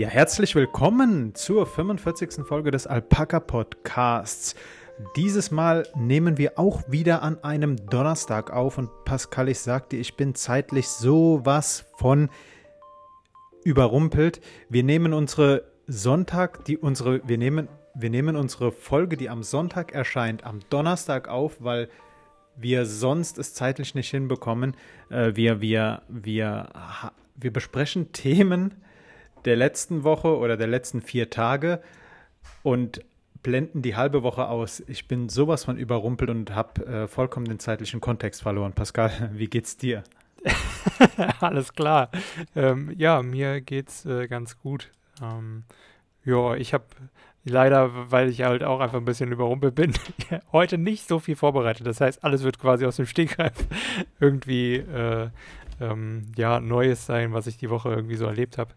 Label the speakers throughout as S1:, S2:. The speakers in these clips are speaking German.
S1: Ja, herzlich willkommen zur 45. Folge des Alpaka Podcasts. Dieses Mal nehmen wir auch wieder an einem Donnerstag auf und Pascal, ich sagte, ich bin zeitlich sowas von überrumpelt. Wir nehmen unsere Sonntag, die unsere, wir nehmen, wir nehmen unsere Folge, die am Sonntag erscheint, am Donnerstag auf, weil wir sonst es zeitlich nicht hinbekommen. Äh, wir, wir, wir, wir besprechen Themen der letzten Woche oder der letzten vier Tage und blenden die halbe Woche aus. Ich bin sowas von überrumpelt und habe äh, vollkommen den zeitlichen Kontext verloren. Pascal, wie geht's dir?
S2: Alles klar. Ähm, ja, mir geht's äh, ganz gut. Ähm, ja, ich habe leider, weil ich halt auch einfach ein bisschen überrumpelt bin, heute nicht so viel vorbereitet. Das heißt, alles wird quasi aus dem Stegreif irgendwie äh, ähm, ja, Neues sein, was ich die Woche irgendwie so erlebt habe.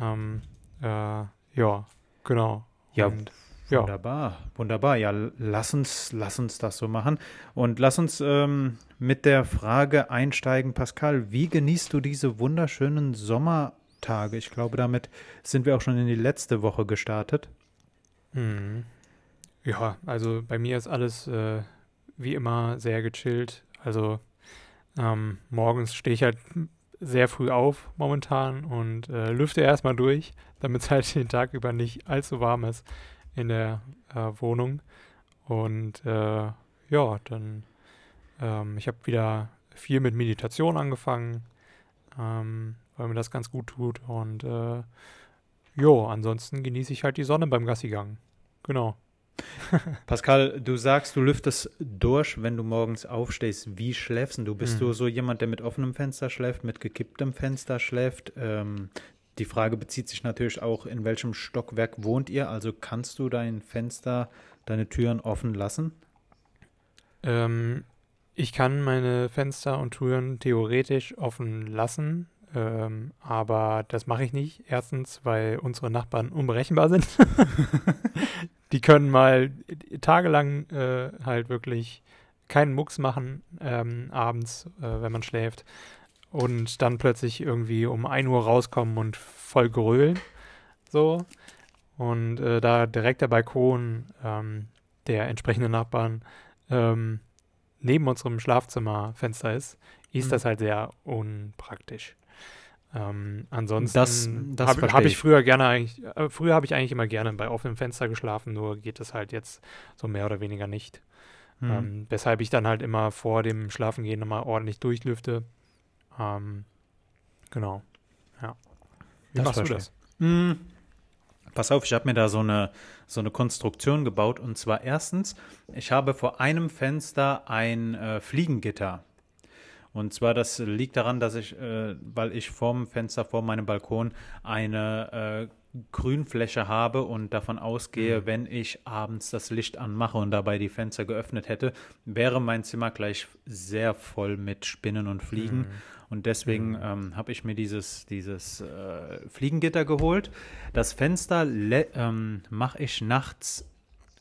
S2: Ähm, äh, ja, genau.
S1: Ja, Und, ja, wunderbar, wunderbar. Ja, lass uns, lass uns das so machen. Und lass uns ähm, mit der Frage einsteigen, Pascal, wie genießt du diese wunderschönen Sommertage? Ich glaube, damit sind wir auch schon in die letzte Woche gestartet.
S2: Hm. Ja, also bei mir ist alles äh, wie immer sehr gechillt. Also ähm, morgens stehe ich halt sehr früh auf momentan und äh, lüfte erstmal durch, damit es halt den Tag über nicht allzu warm ist in der äh, Wohnung. Und äh, ja, dann, ähm, ich habe wieder viel mit Meditation angefangen, ähm, weil mir das ganz gut tut. Und äh, jo, ansonsten genieße ich halt die Sonne beim Gassigang. Genau.
S1: Pascal, du sagst, du lüftest durch, wenn du morgens aufstehst. Wie schläfst du? Bist mhm. du so jemand, der mit offenem Fenster schläft, mit gekipptem Fenster schläft? Ähm, die Frage bezieht sich natürlich auch, in welchem Stockwerk wohnt ihr? Also kannst du dein Fenster, deine Türen offen lassen?
S2: Ähm, ich kann meine Fenster und Türen theoretisch offen lassen, ähm, aber das mache ich nicht. Erstens, weil unsere Nachbarn unberechenbar sind. die können mal tagelang äh, halt wirklich keinen Mucks machen ähm, abends, äh, wenn man schläft. Und dann plötzlich irgendwie um 1 Uhr rauskommen und voll grölen. So. Und äh, da direkt der Balkon ähm, der entsprechenden Nachbarn ähm, neben unserem Schlafzimmerfenster ist, ist mhm. das halt sehr unpraktisch. Ähm, ansonsten habe hab ich früher gerne eigentlich, äh, früher habe ich eigentlich immer gerne bei offenem Fenster geschlafen, nur geht das halt jetzt so mehr oder weniger nicht. Mhm. Ähm, weshalb ich dann halt immer vor dem Schlafengehen nochmal ordentlich durchlüfte. Ähm, genau. Ja.
S1: Wie das machst du das? Mhm. Pass auf, ich habe mir da so eine, so eine Konstruktion gebaut. Und zwar erstens, ich habe vor einem Fenster ein äh, Fliegengitter. Und zwar, das liegt daran, dass ich, äh, weil ich vorm Fenster, vor meinem Balkon eine äh, Grünfläche habe und davon ausgehe, mhm. wenn ich abends das Licht anmache und dabei die Fenster geöffnet hätte, wäre mein Zimmer gleich sehr voll mit Spinnen und Fliegen. Mhm. Und deswegen mhm. ähm, habe ich mir dieses, dieses äh, Fliegengitter geholt. Das Fenster ähm, mache ich nachts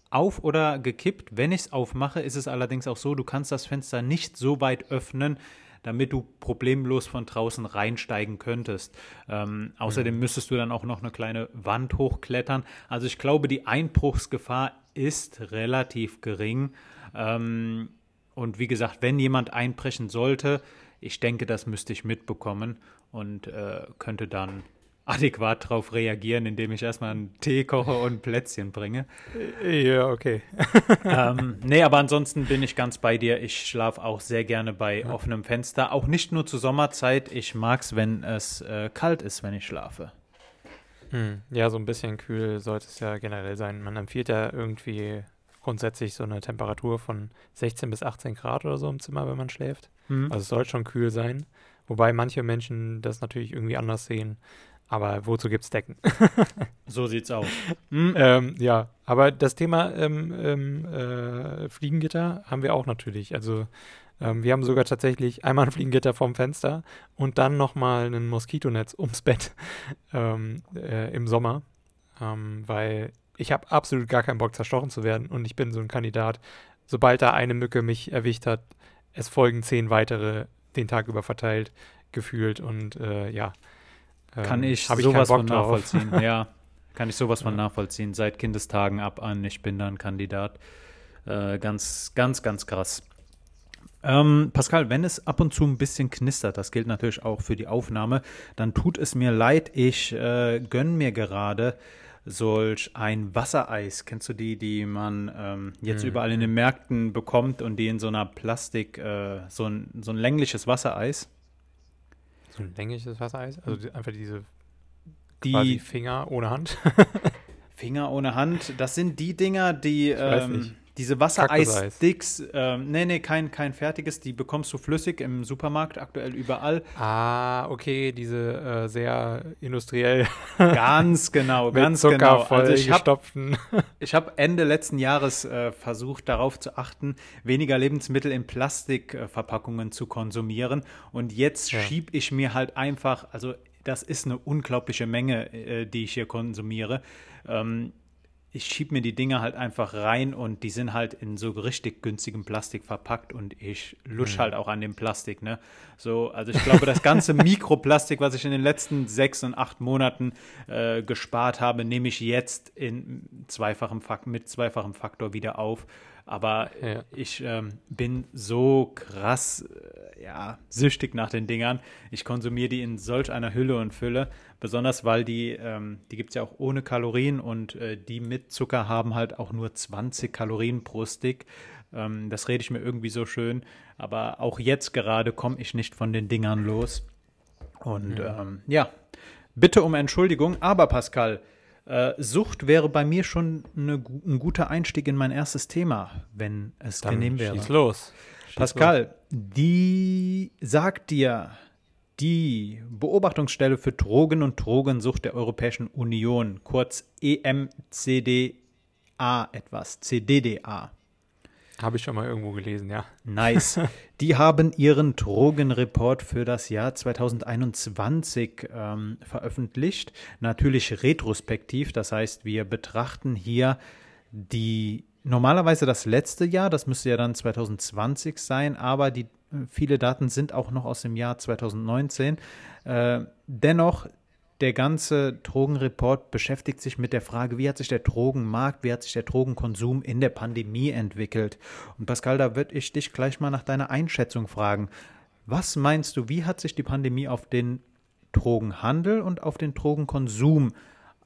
S1: auf oder gekippt. Wenn ich es aufmache, ist es allerdings auch so, du kannst das Fenster nicht so weit öffnen, damit du problemlos von draußen reinsteigen könntest. Ähm, außerdem mhm. müsstest du dann auch noch eine kleine Wand hochklettern. Also ich glaube, die Einbruchsgefahr ist relativ gering. Ähm, und wie gesagt, wenn jemand einbrechen sollte, ich denke, das müsste ich mitbekommen und äh, könnte dann adäquat darauf reagieren, indem ich erstmal einen Tee koche und Plätzchen bringe.
S2: Ja, okay.
S1: ähm, nee, aber ansonsten bin ich ganz bei dir. Ich schlafe auch sehr gerne bei ja. offenem Fenster. Auch nicht nur zur Sommerzeit. Ich mag es, wenn es äh, kalt ist, wenn ich schlafe.
S2: Hm. Ja, so ein bisschen kühl sollte es ja generell sein. Man empfiehlt ja irgendwie grundsätzlich so eine Temperatur von 16 bis 18 Grad oder so im Zimmer, wenn man schläft. Mhm. Also es soll schon kühl sein. Wobei manche Menschen das natürlich irgendwie anders sehen. Aber wozu gibt es Decken?
S1: so sieht's aus.
S2: Mhm. Ähm, ja, aber das Thema ähm, ähm, äh, Fliegengitter haben wir auch natürlich. Also ähm, wir haben sogar tatsächlich einmal ein Fliegengitter vorm Fenster und dann nochmal ein Moskitonetz ums Bett ähm, äh, im Sommer. Ähm, weil ich habe absolut gar keinen Bock, zerstochen zu werden und ich bin so ein Kandidat. Sobald da eine Mücke mich erwischt hat, es folgen zehn weitere den Tag über verteilt, gefühlt und äh, ja
S1: Kann
S2: ähm,
S1: ich
S2: hab
S1: sowas von nachvollziehen. ja, kann ich sowas von
S2: Ja.
S1: nachvollziehen. Seit Kindestagen ab an. Ich bin da ein Kandidat. Äh, ganz, ganz, ganz krass. Ähm, Pascal, wenn es ab und zu ein bisschen knistert, das gilt natürlich auch für die Aufnahme, dann tut es mir leid. Ich äh, gönne mir gerade solch ein Wassereis. Kennst du die, die man ähm, jetzt
S2: Mhm.
S1: überall in den Märkten bekommt und die in so einer Plastik, äh, so, ein, so ein längliches Wassereis?
S2: So ein längliches Wassereis? Also die, einfach diese
S1: Die
S2: Finger ohne Hand.
S1: Finger ohne Hand, das sind die Dinger, die
S2: weiß
S1: ähm,
S2: nicht.
S1: Diese. Wassereissticks, ähm, nee, nee, kein, kein fertiges, die bekommst du flüssig im Supermarkt, aktuell überall.
S2: ah, okay, diese äh, sehr industriell
S1: Ganz genau, ganz
S2: Zucker
S1: genau.
S2: voll
S1: Also ich habe hab Ende letzten Jahres äh, versucht, darauf zu achten, weniger Lebensmittel in Plastikverpackungen zu konsumieren. Und jetzt
S2: Ja.
S1: schieb ich mir halt einfach, also das ist eine unglaubliche Menge, äh, die ich hier konsumiere. Ähm, ich schieb mir die Dinger halt einfach rein und die sind halt in so richtig günstigem Plastik verpackt und ich lusch
S2: Mhm.
S1: halt auch an dem Plastik, ne? So, also ich glaube, das ganze Mikroplastik, was ich in den letzten sechs und acht Monaten äh, gespart habe, nehme ich jetzt in zweifachem Fak mit zweifachem Faktor wieder auf. Aber
S2: Ja.
S1: ich ähm, bin so krass, äh, ja, süchtig nach den Dingern. Ich konsumiere die in solch einer Hülle und Fülle, besonders weil die, ähm, die gibt es ja auch ohne Kalorien und äh, die mit Zucker haben halt auch nur 20 Kalorien pro Stick. Ähm, das rede ich mir irgendwie so schön. Aber auch jetzt gerade komme ich nicht von den Dingern los. Und ähm, ja, bitte um Entschuldigung, aber Pascal, äh, Sucht wäre bei mir schon eine, ein guter Einstieg in mein erstes Thema, wenn es
S2: Dann
S1: genehm wäre.
S2: schieß los. Schieß
S1: Pascal, die sagt dir die Beobachtungsstelle für Drogen und Drogensucht der Europäischen Union, kurz EMCDA etwas, CDDA.
S2: Habe ich schon mal irgendwo gelesen, ja.
S1: Nice. Die haben ihren Drogenreport für das Jahr 2021 ähm, veröffentlicht. Natürlich retrospektiv, das heißt, wir betrachten hier die normalerweise das letzte Jahr, das müsste ja dann 2020 sein, aber die äh, viele Daten sind auch noch aus dem Jahr 2019. Äh, dennoch der ganze Drogenreport beschäftigt sich mit der Frage, wie hat sich der Drogenmarkt, wie hat sich der Drogenkonsum in der Pandemie entwickelt. Und Pascal, da würde ich dich gleich mal nach deiner Einschätzung fragen. Was meinst du, wie hat sich die Pandemie auf den Drogenhandel und auf den Drogenkonsum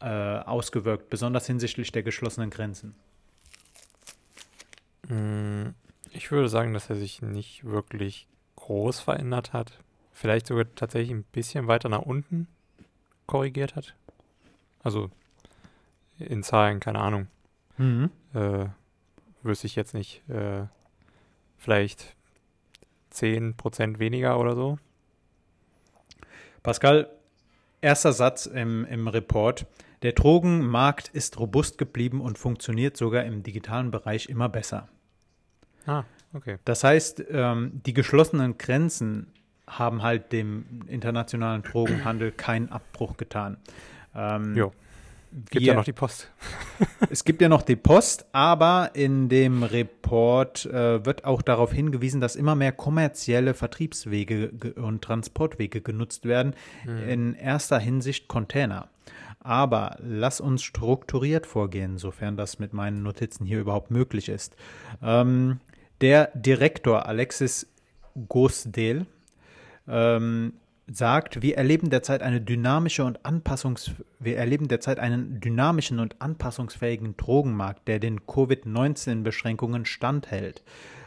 S1: äh, ausgewirkt, besonders hinsichtlich der geschlossenen Grenzen?
S2: Mm, Ich würde sagen, dass er sich nicht wirklich groß verändert hat. Vielleicht sogar tatsächlich ein bisschen weiter nach unten korrigiert hat. Also in Zahlen, keine Ahnung. Äh, wüsste ich jetzt nicht. Äh, vielleicht 10% weniger oder so.
S1: Pascal, erster Satz im, im Report. Der Drogenmarkt ist robust geblieben und funktioniert sogar im digitalen Bereich immer besser.
S2: Ah, okay.
S1: Das heißt, ähm, die geschlossenen Grenzen haben halt dem internationalen Drogenhandel keinen Abbruch getan. Ähm,
S2: Jo. Gibt
S1: wir-
S2: ja noch die Post.
S1: es gibt ja noch die Post, aber in dem Report äh, wird auch darauf hingewiesen, dass immer mehr kommerzielle Vertriebswege ge- und Transportwege genutzt werden, in erster Hinsicht Container. Aber lass uns strukturiert vorgehen, sofern das mit meinen Notizen hier überhaupt möglich ist. Ähm, der Direktor Alexis Gosdel ähm, sagt, wir erleben derzeit eine dynamische und anpassungs wir erleben derzeit einen dynamischen und anpassungsfähigen Drogenmarkt, der den Covid-19-Beschränkungen standhält.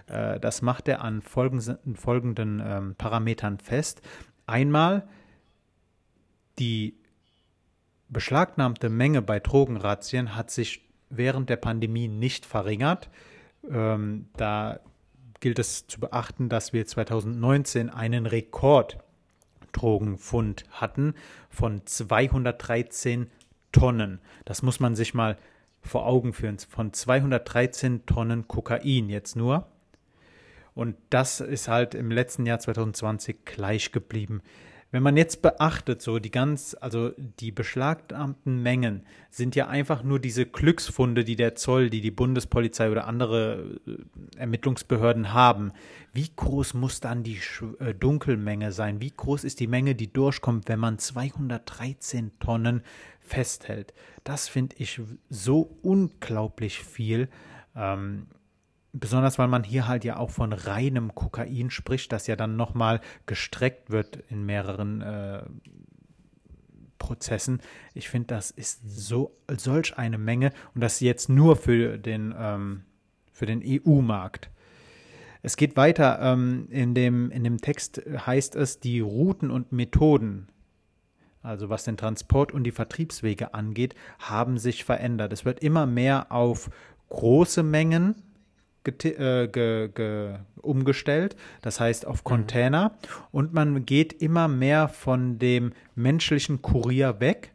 S1: Äh, das macht er an folgenden, folgenden ähm, Parametern fest. Einmal die beschlagnahmte Menge bei Drogenrazzien hat sich während der Pandemie nicht verringert. Ähm, da gilt es zu beachten, dass wir 2019 einen Rekord-Drogenfund hatten von 213 Tonnen. Das muss man sich mal vor Augen führen. Von 213 Tonnen Kokain jetzt nur. Und das ist halt im letzten Jahr 2020 gleich geblieben. Wenn man jetzt beachtet, so die ganz, also die beschlagnahmten Mengen sind ja einfach nur diese Glücksfunde, die der Zoll, die die Bundespolizei oder andere äh, Ermittlungsbehörden haben. Wie groß muss dann die äh, Dunkelmenge sein? Wie groß ist die Menge, die durchkommt, wenn man 213 Tonnen festhält? Das finde ich so unglaublich viel. Ähm, Besonders weil man hier halt ja auch von reinem Kokain spricht, das ja dann nochmal gestreckt wird in mehreren äh, Prozessen. Ich finde, das ist so solch eine Menge und das jetzt nur für den, ähm, den EU-Markt. Es geht weiter. Ähm, in, dem, in dem Text heißt es, die Routen und Methoden, also was den Transport und die Vertriebswege angeht, haben sich verändert. Es wird immer mehr auf große Mengen äh, ge, ge, umgestellt, das heißt auf mhm. Container. Mhm. Und man geht immer mehr von dem menschlichen Kurier weg.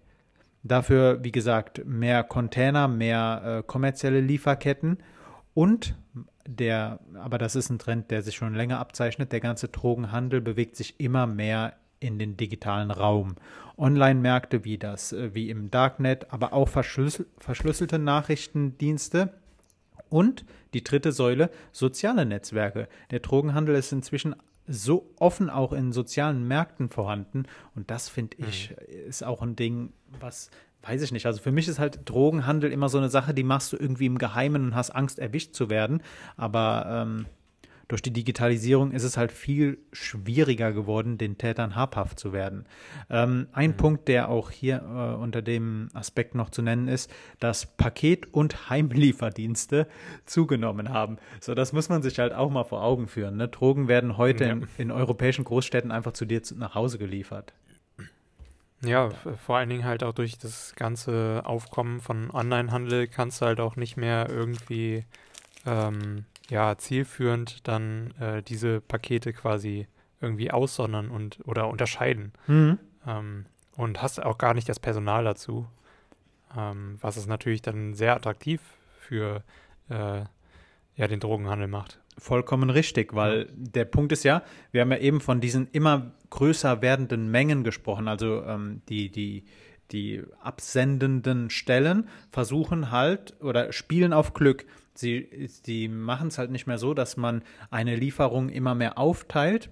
S1: Dafür, wie gesagt, mehr Container, mehr äh, kommerzielle Lieferketten und der, aber das ist ein Trend, der sich schon länger abzeichnet, der ganze Drogenhandel bewegt sich immer mehr in den digitalen Raum. Online-Märkte wie das, äh, wie im Darknet, aber auch verschlüssel verschlüsselte Nachrichtendienste und die dritte Säule, soziale Netzwerke. Der Drogenhandel ist inzwischen so offen auch in sozialen Märkten vorhanden. Und das finde ich, mhm. ist auch ein Ding, was, weiß ich nicht. Also für mich ist halt Drogenhandel immer so eine Sache, die machst du irgendwie im Geheimen und hast Angst, erwischt zu werden. Aber ähm, durch die Digitalisierung ist es halt viel schwieriger geworden, den Tätern habhaft zu werden. Ähm, ein mhm. Punkt, der auch hier äh, unter dem Aspekt noch zu nennen ist, dass Paket- und Heimlieferdienste zugenommen haben. So, das muss man sich halt auch mal vor Augen führen. Ne? Drogen werden heute ja. in, in, europäischen Großstädten einfach zu dir zu, nach Hause geliefert.
S2: Ja, vor allen Dingen halt auch durch das ganze Aufkommen von Onlinehandel kannst du halt auch nicht mehr irgendwie ähm, ja, zielführend dann äh, diese Pakete quasi irgendwie aussondern und oder unterscheiden. Mhm. Ähm, und hast auch gar nicht das Personal dazu. Ähm, was es natürlich dann sehr attraktiv für äh, ja, den Drogenhandel macht.
S1: Vollkommen richtig, weil der Punkt ist ja, wir haben ja eben von diesen immer größer werdenden Mengen gesprochen. Also ähm, die, die, die absendenden Stellen versuchen halt oder spielen auf Glück. Sie, sie machen es halt nicht mehr so, dass man eine Lieferung immer mehr aufteilt.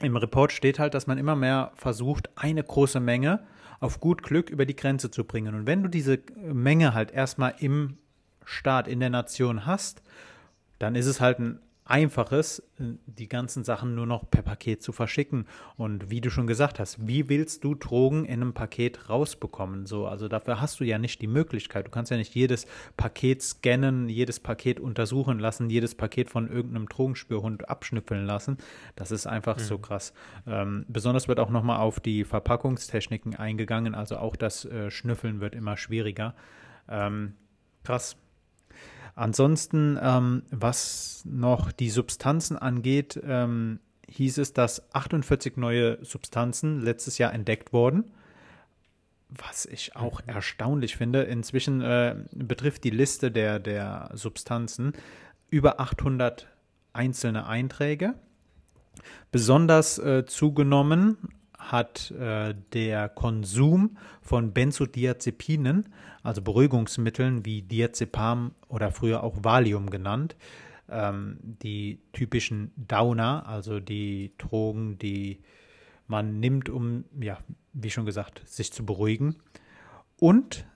S1: Im Report steht halt, dass man immer mehr versucht, eine große Menge auf gut Glück über die Grenze zu bringen. Und wenn du diese Menge halt erstmal im Staat, in der Nation hast, dann ist es halt ein einfaches, äh, die ganzen Sachen nur noch per Paket zu verschicken. Und wie du schon gesagt hast, wie willst du Drogen in einem Paket rausbekommen? So, also dafür hast du ja nicht die Möglichkeit. Du kannst ja nicht jedes Paket scannen, jedes Paket untersuchen lassen, jedes Paket von irgendeinem Drogenspürhund abschnüffeln lassen. Das ist einfach mhm. so krass. Ähm, besonders wird auch nochmal auf die Verpackungstechniken eingegangen. Also auch das äh, Schnüffeln wird immer schwieriger. Ähm, krass. Ansonsten, ähm, was noch die Substanzen angeht, ähm, hieß es, dass 48 neue Substanzen letztes Jahr entdeckt wurden. Was ich auch mhm. erstaunlich finde. Inzwischen äh, betrifft die Liste der, der Substanzen über 800 einzelne Einträge. Besonders äh, zugenommen hat äh, der Konsum von Benzodiazepinen, also Beruhigungsmitteln wie Diazepam oder früher auch Valium genannt, ähm, die typischen Downer, also die Drogen, die man nimmt, um, ja, wie schon gesagt, sich zu beruhigen. Und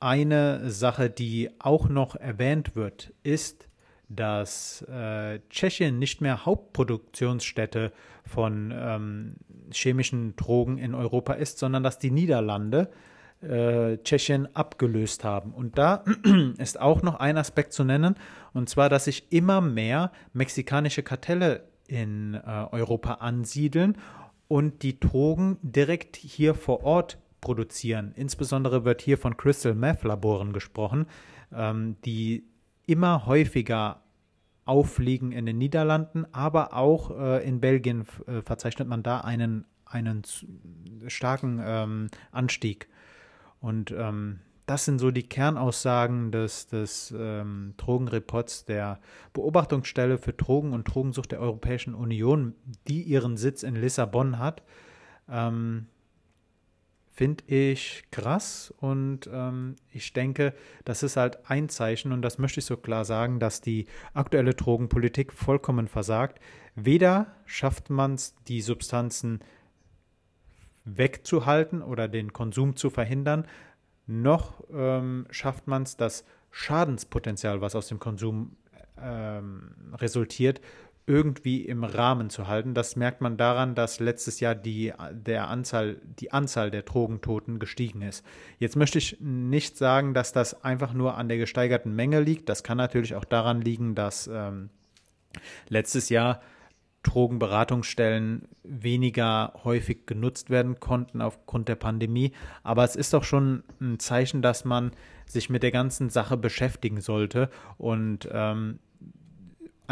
S1: eine Sache, die auch noch erwähnt wird, ist dass äh, Tschechien nicht mehr Hauptproduktionsstätte von ähm, chemischen Drogen in Europa ist, sondern dass die Niederlande äh, Tschechien abgelöst haben. Und da ist auch noch ein Aspekt zu nennen, und zwar, dass sich immer mehr mexikanische Kartelle in äh, Europa ansiedeln und die Drogen direkt hier vor Ort produzieren. Insbesondere wird hier von Crystal Meth Laboren gesprochen, ähm, die immer häufiger auffliegen in den Niederlanden, aber auch äh, in Belgien äh, verzeichnet man da einen, einen starken ähm, Anstieg. Und ähm, das sind so die Kernaussagen des, des ähm, Drogenreports der Beobachtungsstelle für Drogen und Drogensucht der Europäischen Union, die ihren Sitz in Lissabon hat. ähm, finde ich krass und ähm, ich denke, das ist halt ein Zeichen und das möchte ich so klar sagen, dass die aktuelle Drogenpolitik vollkommen versagt. Weder schafft man es, die Substanzen wegzuhalten oder den Konsum zu verhindern, noch ähm, schafft man es, das Schadenspotenzial, was aus dem Konsum ähm, resultiert, irgendwie im Rahmen zu halten. Das merkt man daran, dass letztes Jahr die, der Anzahl, die Anzahl der Drogentoten gestiegen ist. Jetzt möchte ich nicht sagen, dass das einfach nur an der gesteigerten Menge liegt. Das kann natürlich auch daran liegen, dass ähm, letztes Jahr Drogenberatungsstellen weniger häufig genutzt werden konnten aufgrund der Pandemie. Aber es ist doch schon ein Zeichen, dass man sich mit der ganzen Sache beschäftigen sollte und ähm,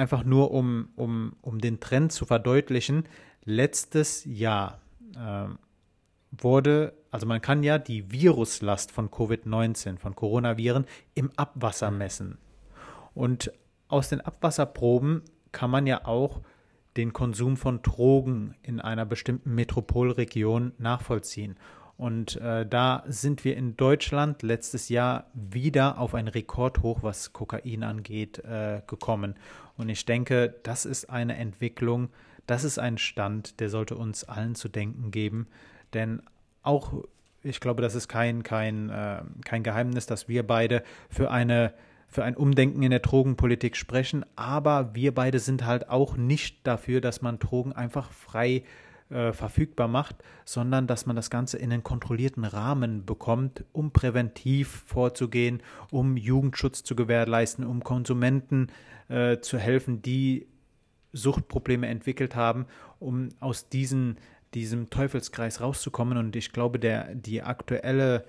S1: einfach nur um, um, um den Trend zu verdeutlichen, letztes Jahr äh, wurde, also man kann ja die Viruslast von Covid-19, von Coronaviren im Abwasser messen. Und aus den Abwasserproben kann man ja auch den Konsum von Drogen in einer bestimmten Metropolregion nachvollziehen. Und äh, da sind wir in Deutschland letztes Jahr wieder auf ein Rekordhoch, was Kokain angeht, äh, gekommen. Und ich denke, das ist eine Entwicklung, das ist ein Stand, der sollte uns allen zu denken geben. Denn auch, ich glaube, das ist kein, kein, äh, kein Geheimnis, dass wir beide für eine für ein Umdenken in der Drogenpolitik sprechen, aber wir beide sind halt auch nicht dafür, dass man Drogen einfach frei äh, äh, verfügbar macht, sondern dass man das Ganze in einen kontrollierten Rahmen bekommt, um präventiv vorzugehen, um Jugendschutz zu gewährleisten, um Konsumenten äh, zu helfen, die Suchtprobleme entwickelt haben, um aus diesen, diesem Teufelskreis rauszukommen. Und ich glaube, der, die aktuelle,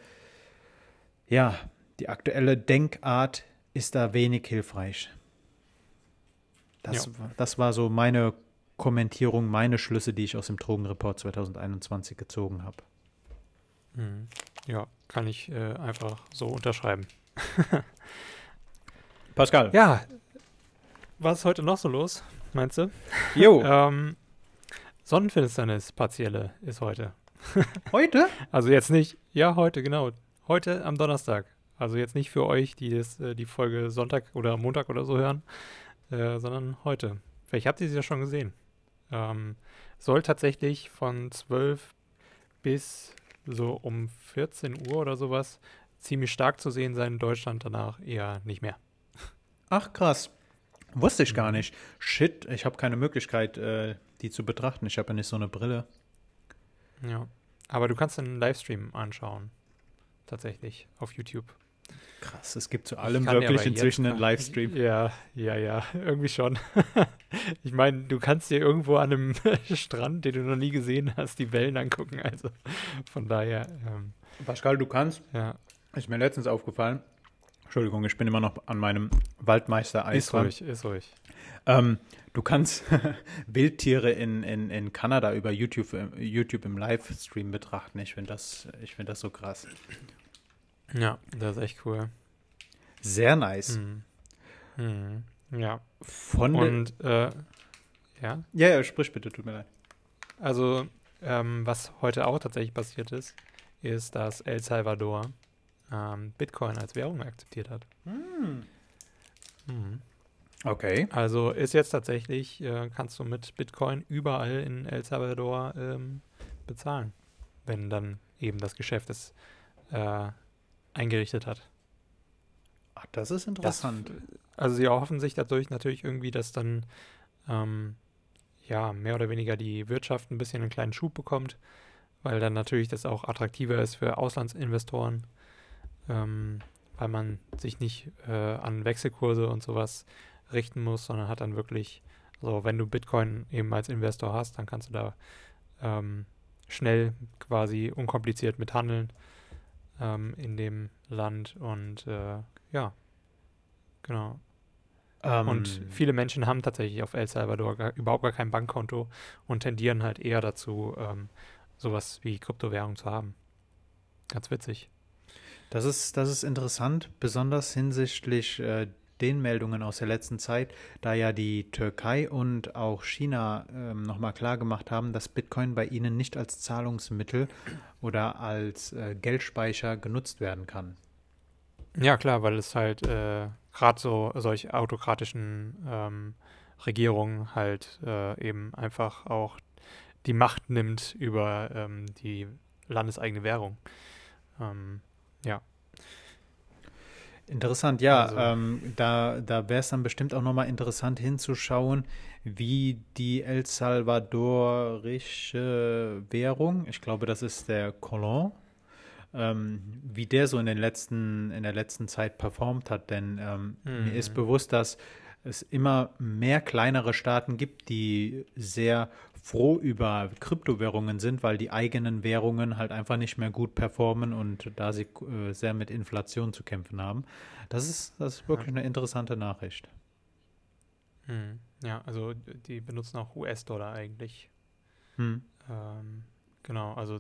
S1: ja, die aktuelle Denkart ist da wenig hilfreich. Das, ja. das war so meine Kommentierung meine Schlüsse, die ich aus dem Drogenreport 2021 gezogen habe.
S2: Mhm. Ja, kann ich äh, einfach so unterschreiben.
S1: Pascal.
S2: Ja, was ist heute noch so los, meinst du?
S1: Jo.
S2: ähm, Sonnenfinsternis partielle ist heute.
S1: heute?
S2: Also jetzt nicht, ja, heute, genau. Heute am Donnerstag. Also jetzt nicht für euch, die das, äh, die Folge Sonntag oder Montag oder so hören, äh, sondern heute. Vielleicht habt ihr sie ja schon gesehen. Ähm, soll tatsächlich von 12 bis so um 14 Uhr oder sowas ziemlich stark zu sehen sein. In Deutschland danach eher nicht mehr.
S1: Ach krass. Wusste ich gar mhm. nicht. Shit, ich habe keine Möglichkeit, äh, die zu betrachten. Ich habe ja nicht so eine Brille.
S2: Ja. Aber du kannst einen Livestream anschauen. Tatsächlich. Auf YouTube.
S1: Krass, es gibt zu allem wirklich inzwischen einen Livestream.
S2: Ja, ja, ja, irgendwie schon. ich meine, du kannst dir irgendwo an einem Strand, den du noch nie gesehen hast, die Wellen angucken. Also von daher. Ähm,
S1: Pascal, du kannst.
S2: Ja.
S1: Ist mir letztens aufgefallen. Entschuldigung, ich bin immer noch an meinem Waldmeister-Eis.
S2: Ist ruhig, ist ruhig.
S1: Ähm, du kannst Wildtiere in, in, in Kanada über YouTube, YouTube im Livestream betrachten. Ich finde das, find das so krass.
S2: Ja, das ist echt cool.
S1: Sehr nice.
S2: Mhm. Mhm. Ja.
S1: Von
S2: Und, äh, ja?
S1: Ja, ja, sprich bitte, tut mir leid.
S2: Also, ähm, was heute auch tatsächlich passiert ist, ist, dass El Salvador ähm, Bitcoin als Währung akzeptiert hat.
S1: Mhm. Mhm. Okay.
S2: Also ist jetzt tatsächlich, äh, kannst du mit Bitcoin überall in El Salvador ähm, bezahlen, wenn dann eben das Geschäft ist, äh, eingerichtet hat.
S1: Ach, das ist interessant. Das,
S2: also sie erhoffen sich dadurch natürlich irgendwie, dass dann ähm, ja mehr oder weniger die Wirtschaft ein bisschen einen kleinen Schub bekommt, weil dann natürlich das auch attraktiver ist für Auslandsinvestoren, ähm, weil man sich nicht äh, an Wechselkurse und sowas richten muss, sondern hat dann wirklich, also wenn du Bitcoin eben als Investor hast, dann kannst du da ähm, schnell quasi unkompliziert mit handeln ähm, in dem Land und äh, ja, genau.
S1: Ähm,
S2: und viele Menschen haben tatsächlich auf El Salvador gar, überhaupt gar kein Bankkonto und tendieren halt eher dazu, ähm, sowas wie Kryptowährung zu haben. Ganz witzig.
S1: Das ist, das ist interessant, besonders hinsichtlich äh, den Meldungen aus der letzten Zeit, da ja die Türkei und auch China ähm, nochmal klar gemacht haben, dass Bitcoin bei ihnen nicht als Zahlungsmittel oder als äh, Geldspeicher genutzt werden kann.
S2: Ja, klar, weil es halt äh, gerade so solch autokratischen ähm, Regierungen halt äh, eben einfach auch die Macht nimmt über ähm, die landeseigene Währung. Ähm, ja.
S1: Interessant, ja. Also, ähm, da da wäre es dann bestimmt auch nochmal interessant hinzuschauen, wie die El Salvadorische Währung, ich glaube, das ist der Colon, ähm, wie der so in den letzten, in der letzten Zeit performt hat. Denn ähm, mhm. mir ist bewusst, dass es immer mehr kleinere Staaten gibt, die sehr froh über Kryptowährungen sind, weil die eigenen Währungen halt einfach nicht mehr gut performen und da sie äh, sehr mit Inflation zu kämpfen haben. Das ist, das ist wirklich ja. eine interessante Nachricht.
S2: Hm. Ja, also die benutzen auch US-Dollar eigentlich. Hm. Ähm, genau, also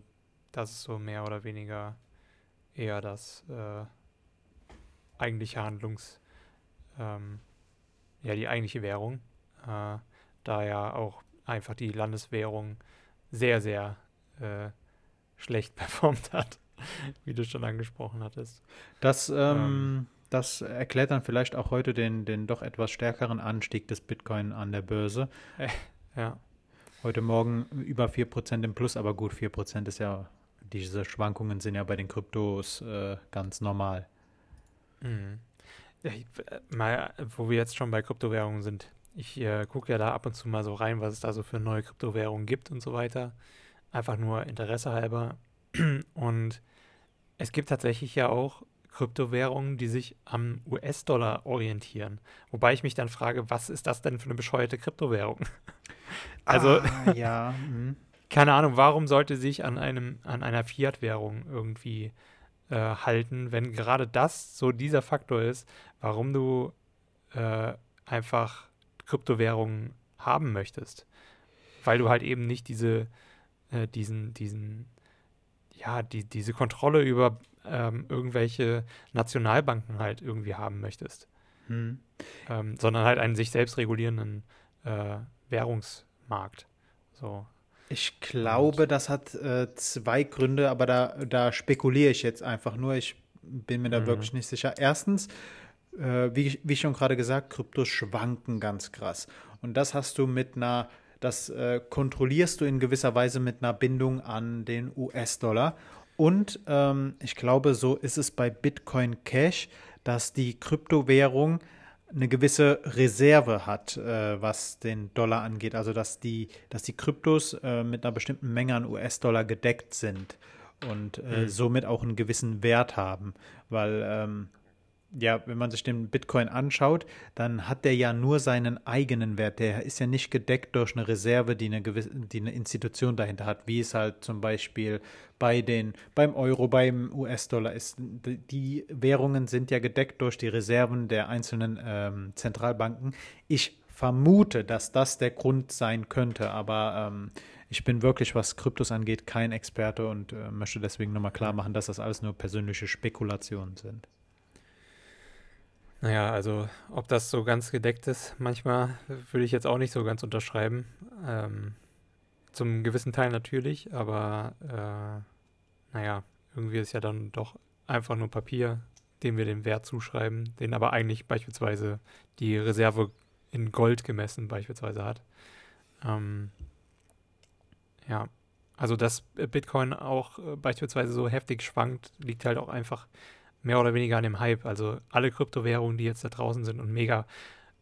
S2: das ist so mehr oder weniger eher das äh, eigentliche Handlungs, ähm, ja, die eigentliche Währung, äh, da ja auch einfach die Landeswährung sehr, sehr äh, schlecht performt hat, wie du schon angesprochen hattest.
S1: Das, ähm, ähm, das erklärt dann vielleicht auch heute den, den doch etwas stärkeren Anstieg des Bitcoin an der Börse.
S2: ja.
S1: Heute Morgen über 4% im Plus, aber gut, 4% ist ja, diese Schwankungen sind ja bei den Kryptos äh, ganz normal.
S2: Mhm. Ich, äh, mal, wo wir jetzt schon bei Kryptowährungen sind, ich äh, gucke ja da ab und zu mal so rein, was es da so für neue Kryptowährungen gibt und so weiter. Einfach nur Interesse halber. Und es gibt tatsächlich ja auch Kryptowährungen, die sich am US-Dollar orientieren. Wobei ich mich dann frage, was ist das denn für eine bescheuerte Kryptowährung? also, ah, ja. Mhm. keine Ahnung, warum sollte sich an einem, an einer Fiat-Währung irgendwie äh, halten, wenn gerade das so dieser Faktor ist, warum du äh, einfach Kryptowährungen haben möchtest. Weil du halt eben nicht diese, äh, diesen, diesen, ja, die, diese Kontrolle über ähm, irgendwelche Nationalbanken halt irgendwie haben möchtest. Hm. Ähm, sondern halt einen sich selbst regulierenden äh, Währungsmarkt. So.
S1: Ich glaube, Und, das hat äh, zwei Gründe, aber da, da spekuliere ich jetzt einfach nur. Ich bin mir da mhm. wirklich nicht sicher. Erstens, äh, wie, wie schon gerade gesagt, Kryptos schwanken ganz krass. Und das hast du mit einer, das äh, kontrollierst du in gewisser Weise mit einer Bindung an den US-Dollar. Und ähm, ich glaube, so ist es bei Bitcoin Cash, dass die Kryptowährung eine gewisse Reserve hat, äh, was den Dollar angeht. Also dass die, dass die Kryptos äh, mit einer bestimmten Menge an US-Dollar gedeckt sind und äh, mhm. somit auch einen gewissen Wert haben. Weil ähm, ja, wenn man sich den Bitcoin anschaut, dann hat der ja nur seinen eigenen Wert. Der ist ja nicht gedeckt durch eine Reserve, die eine gewisse, die eine Institution dahinter hat, wie es halt zum Beispiel bei den, beim Euro, beim US-Dollar ist. Die Währungen sind ja gedeckt durch die Reserven der einzelnen ähm, Zentralbanken. Ich vermute, dass das der Grund sein könnte, aber ähm, ich bin wirklich, was Kryptos angeht, kein Experte und äh, möchte deswegen nochmal klar machen, dass das alles nur persönliche Spekulationen sind.
S2: Naja, also ob das so ganz gedeckt ist, manchmal würde ich jetzt auch nicht so ganz unterschreiben. Ähm, zum gewissen Teil natürlich, aber äh, naja, irgendwie ist ja dann doch einfach nur Papier, dem wir den Wert zuschreiben, den aber eigentlich beispielsweise die Reserve in Gold gemessen beispielsweise hat. Ähm, ja, also dass Bitcoin auch äh, beispielsweise so heftig schwankt, liegt halt auch einfach mehr oder weniger an dem Hype. Also alle Kryptowährungen, die jetzt da draußen sind und mega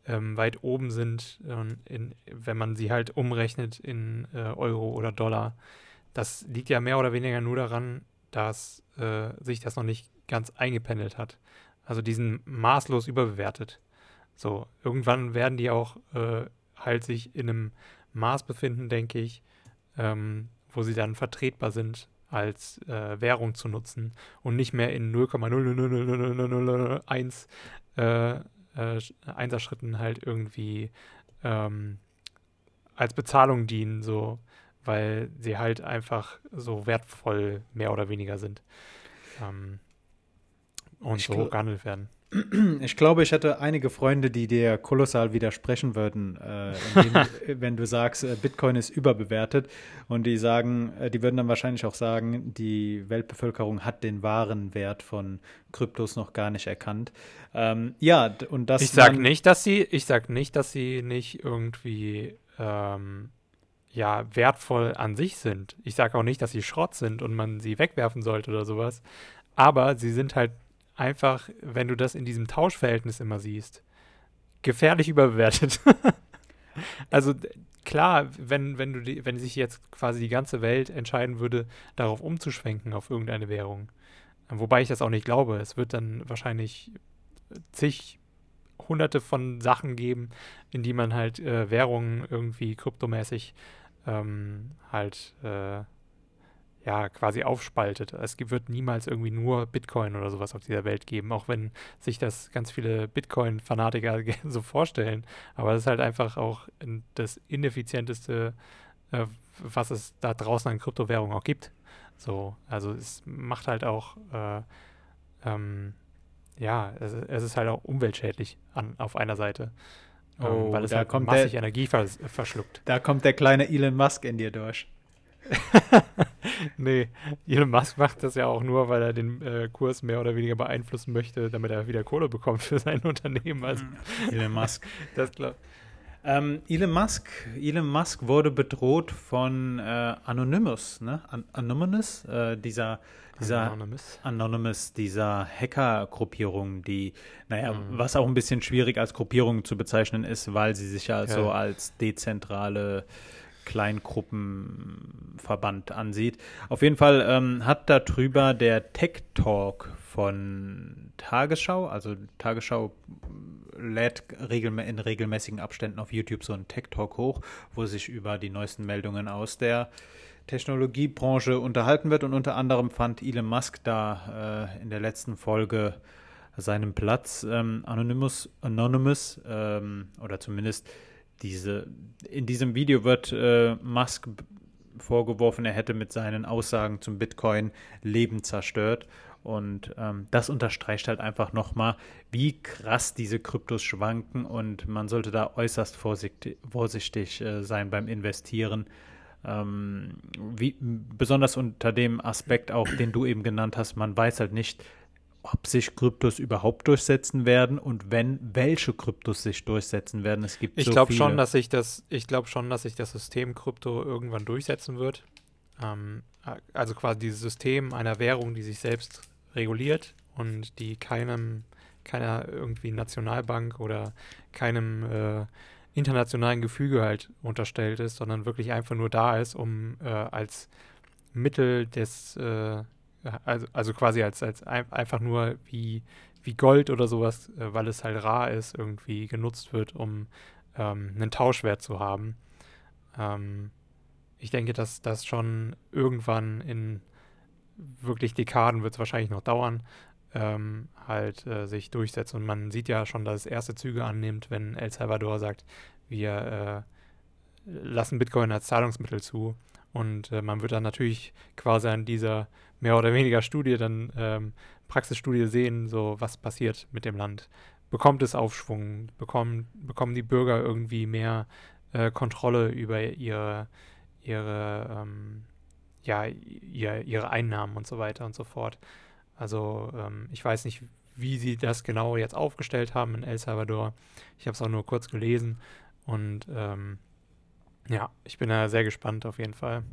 S2: ähm, weit oben sind, ähm, in, wenn man sie halt umrechnet in äh, Euro oder Dollar, das liegt ja mehr oder weniger nur daran, dass äh, sich das noch nicht ganz eingependelt hat. Also diesen maßlos überbewertet. So, irgendwann werden die auch äh, halt sich in einem Maß befinden, denke ich, ähm, wo sie dann vertretbar sind als äh, Währung zu nutzen und nicht mehr in 0,00001 äh, äh, Einserschritten halt irgendwie ähm, als Bezahlung dienen, so, weil sie halt einfach so wertvoll mehr oder weniger sind ähm, und ich so gehandelt werden.
S1: Ich glaube, ich hätte einige Freunde, die dir kolossal widersprechen würden, äh, indem, wenn du sagst, äh, Bitcoin ist überbewertet. Und die sagen, äh, die würden dann wahrscheinlich auch sagen, die Weltbevölkerung hat den wahren Wert von Kryptos noch gar nicht erkannt. Ähm, ja, und das.
S2: Ich sage nicht, dass sie, ich sag nicht, dass sie nicht irgendwie ähm, ja wertvoll an sich sind. Ich sage auch nicht, dass sie Schrott sind und man sie wegwerfen sollte oder sowas. Aber sie sind halt einfach, wenn du das in diesem Tauschverhältnis immer siehst, gefährlich überbewertet. also klar, wenn, wenn du die, wenn sich jetzt quasi die ganze Welt entscheiden würde, darauf umzuschwenken auf irgendeine Währung. Wobei ich das auch nicht glaube. Es wird dann wahrscheinlich zig hunderte von Sachen geben, in die man halt äh, Währungen irgendwie kryptomäßig ähm, halt äh, ja, quasi aufspaltet. Es wird niemals irgendwie nur Bitcoin oder sowas auf dieser Welt geben, auch wenn sich das ganz viele Bitcoin-Fanatiker so vorstellen. Aber das ist halt einfach auch das ineffizienteste, äh, was es da draußen an Kryptowährungen auch gibt. So, also es macht halt auch, äh, ähm, ja, es, es, ist halt auch umweltschädlich an, auf einer Seite.
S1: Ähm, oh, weil es halt
S2: massig der, Energie vers verschluckt.
S1: Da kommt der kleine Elon Musk in dir durch.
S2: nee, Elon Musk macht das ja auch nur, weil er den äh, Kurs mehr oder weniger beeinflussen möchte, damit er wieder Kohle bekommt für sein Unternehmen. Also,
S1: hm, Elon Musk. das klar. Ähm, Elon Musk, Elon Musk wurde bedroht von äh, Anonymous, ne? An Anonymous, äh, dieser, dieser Anonymous, Anonymous dieser Hacker-Gruppierung, die, naja, mhm. was auch ein bisschen schwierig als Gruppierung zu bezeichnen ist, weil sie sich ja, ja. so als dezentrale Kleingruppenverband ansieht. Auf jeden Fall ähm, hat darüber der Tech Talk von Tagesschau, also Tagesschau lädt regel in regelmäßigen Abständen auf YouTube so einen Tech Talk hoch, wo sich über die neuesten Meldungen aus der Technologiebranche unterhalten wird und unter anderem fand Elon Musk da äh, in der letzten Folge seinen Platz. Ähm, Anonymous, Anonymous ähm, oder zumindest diese, in diesem Video wird äh, Musk vorgeworfen, er hätte mit seinen Aussagen zum Bitcoin Leben zerstört. Und ähm, das unterstreicht halt einfach nochmal, wie krass diese Kryptos schwanken und man sollte da äußerst vorsichtig, vorsichtig äh, sein beim Investieren. Ähm, wie, besonders unter dem Aspekt auch, den du eben genannt hast, man weiß halt nicht, ob sich Kryptos überhaupt durchsetzen werden und wenn, welche Kryptos sich durchsetzen werden. Es gibt
S2: ich so glaube schon, dass sich das, ich glaube schon, dass sich das System Krypto irgendwann durchsetzen wird. Ähm, also quasi dieses System einer Währung, die sich selbst reguliert und die keinem, keiner irgendwie Nationalbank oder keinem äh, internationalen Gefüge halt unterstellt ist, sondern wirklich einfach nur da ist, um äh, als Mittel des äh, also, also quasi als, als ein, einfach nur wie, wie Gold oder sowas, äh, weil es halt rar ist, irgendwie genutzt wird, um ähm, einen Tauschwert zu haben. Ähm, ich denke, dass das schon irgendwann in wirklich Dekaden wird es wahrscheinlich noch dauern, ähm, halt äh, sich durchsetzt. Und man sieht ja schon, dass es erste Züge annimmt, wenn El Salvador sagt, wir äh, lassen Bitcoin als Zahlungsmittel zu. Und äh, man wird dann natürlich quasi an dieser mehr oder weniger Studie dann ähm, Praxisstudie sehen, so was passiert mit dem Land. Bekommt es Aufschwung? Bekommen, bekommen die Bürger irgendwie mehr äh, Kontrolle über ihre, ihre, ähm, ja, ihr, ihre Einnahmen und so weiter und so fort? Also ähm, ich weiß nicht, wie sie das genau jetzt aufgestellt haben in El Salvador. Ich habe es auch nur kurz gelesen und ähm, ja, ich bin da sehr gespannt auf jeden Fall.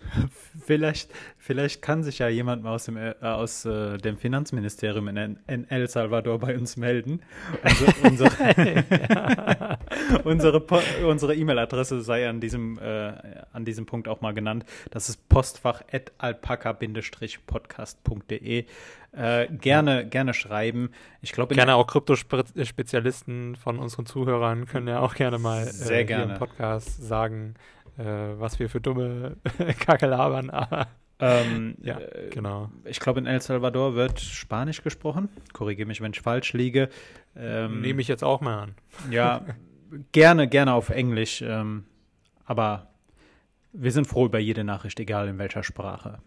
S1: Vielleicht, vielleicht kann sich ja jemand mal aus dem, äh, aus, äh, dem Finanzministerium in, in, El Salvador bei uns melden. Also, unsere unsere, unsere E-Mail-Adresse sei an diesem, äh, an diesem Punkt auch mal genannt. Das ist postfach.alpaka-podcast.de. Äh, gerne, gerne schreiben. Ich glaube,
S2: gerne auch Kryptospezialisten von unseren Zuhörern können ja auch gerne mal
S1: sehr gerne.
S2: im Podcast sagen, äh, was wir für dumme Kacke labern, aber
S1: ähm, ja, äh, genau. Ich glaube, in El Salvador wird Spanisch gesprochen. Korrigiere mich, wenn ich falsch liege.
S2: Ähm, Nehme ich jetzt auch mal an.
S1: Ja, gerne, gerne auf Englisch. Ähm, aber wir sind froh über jede Nachricht, egal in welcher Sprache.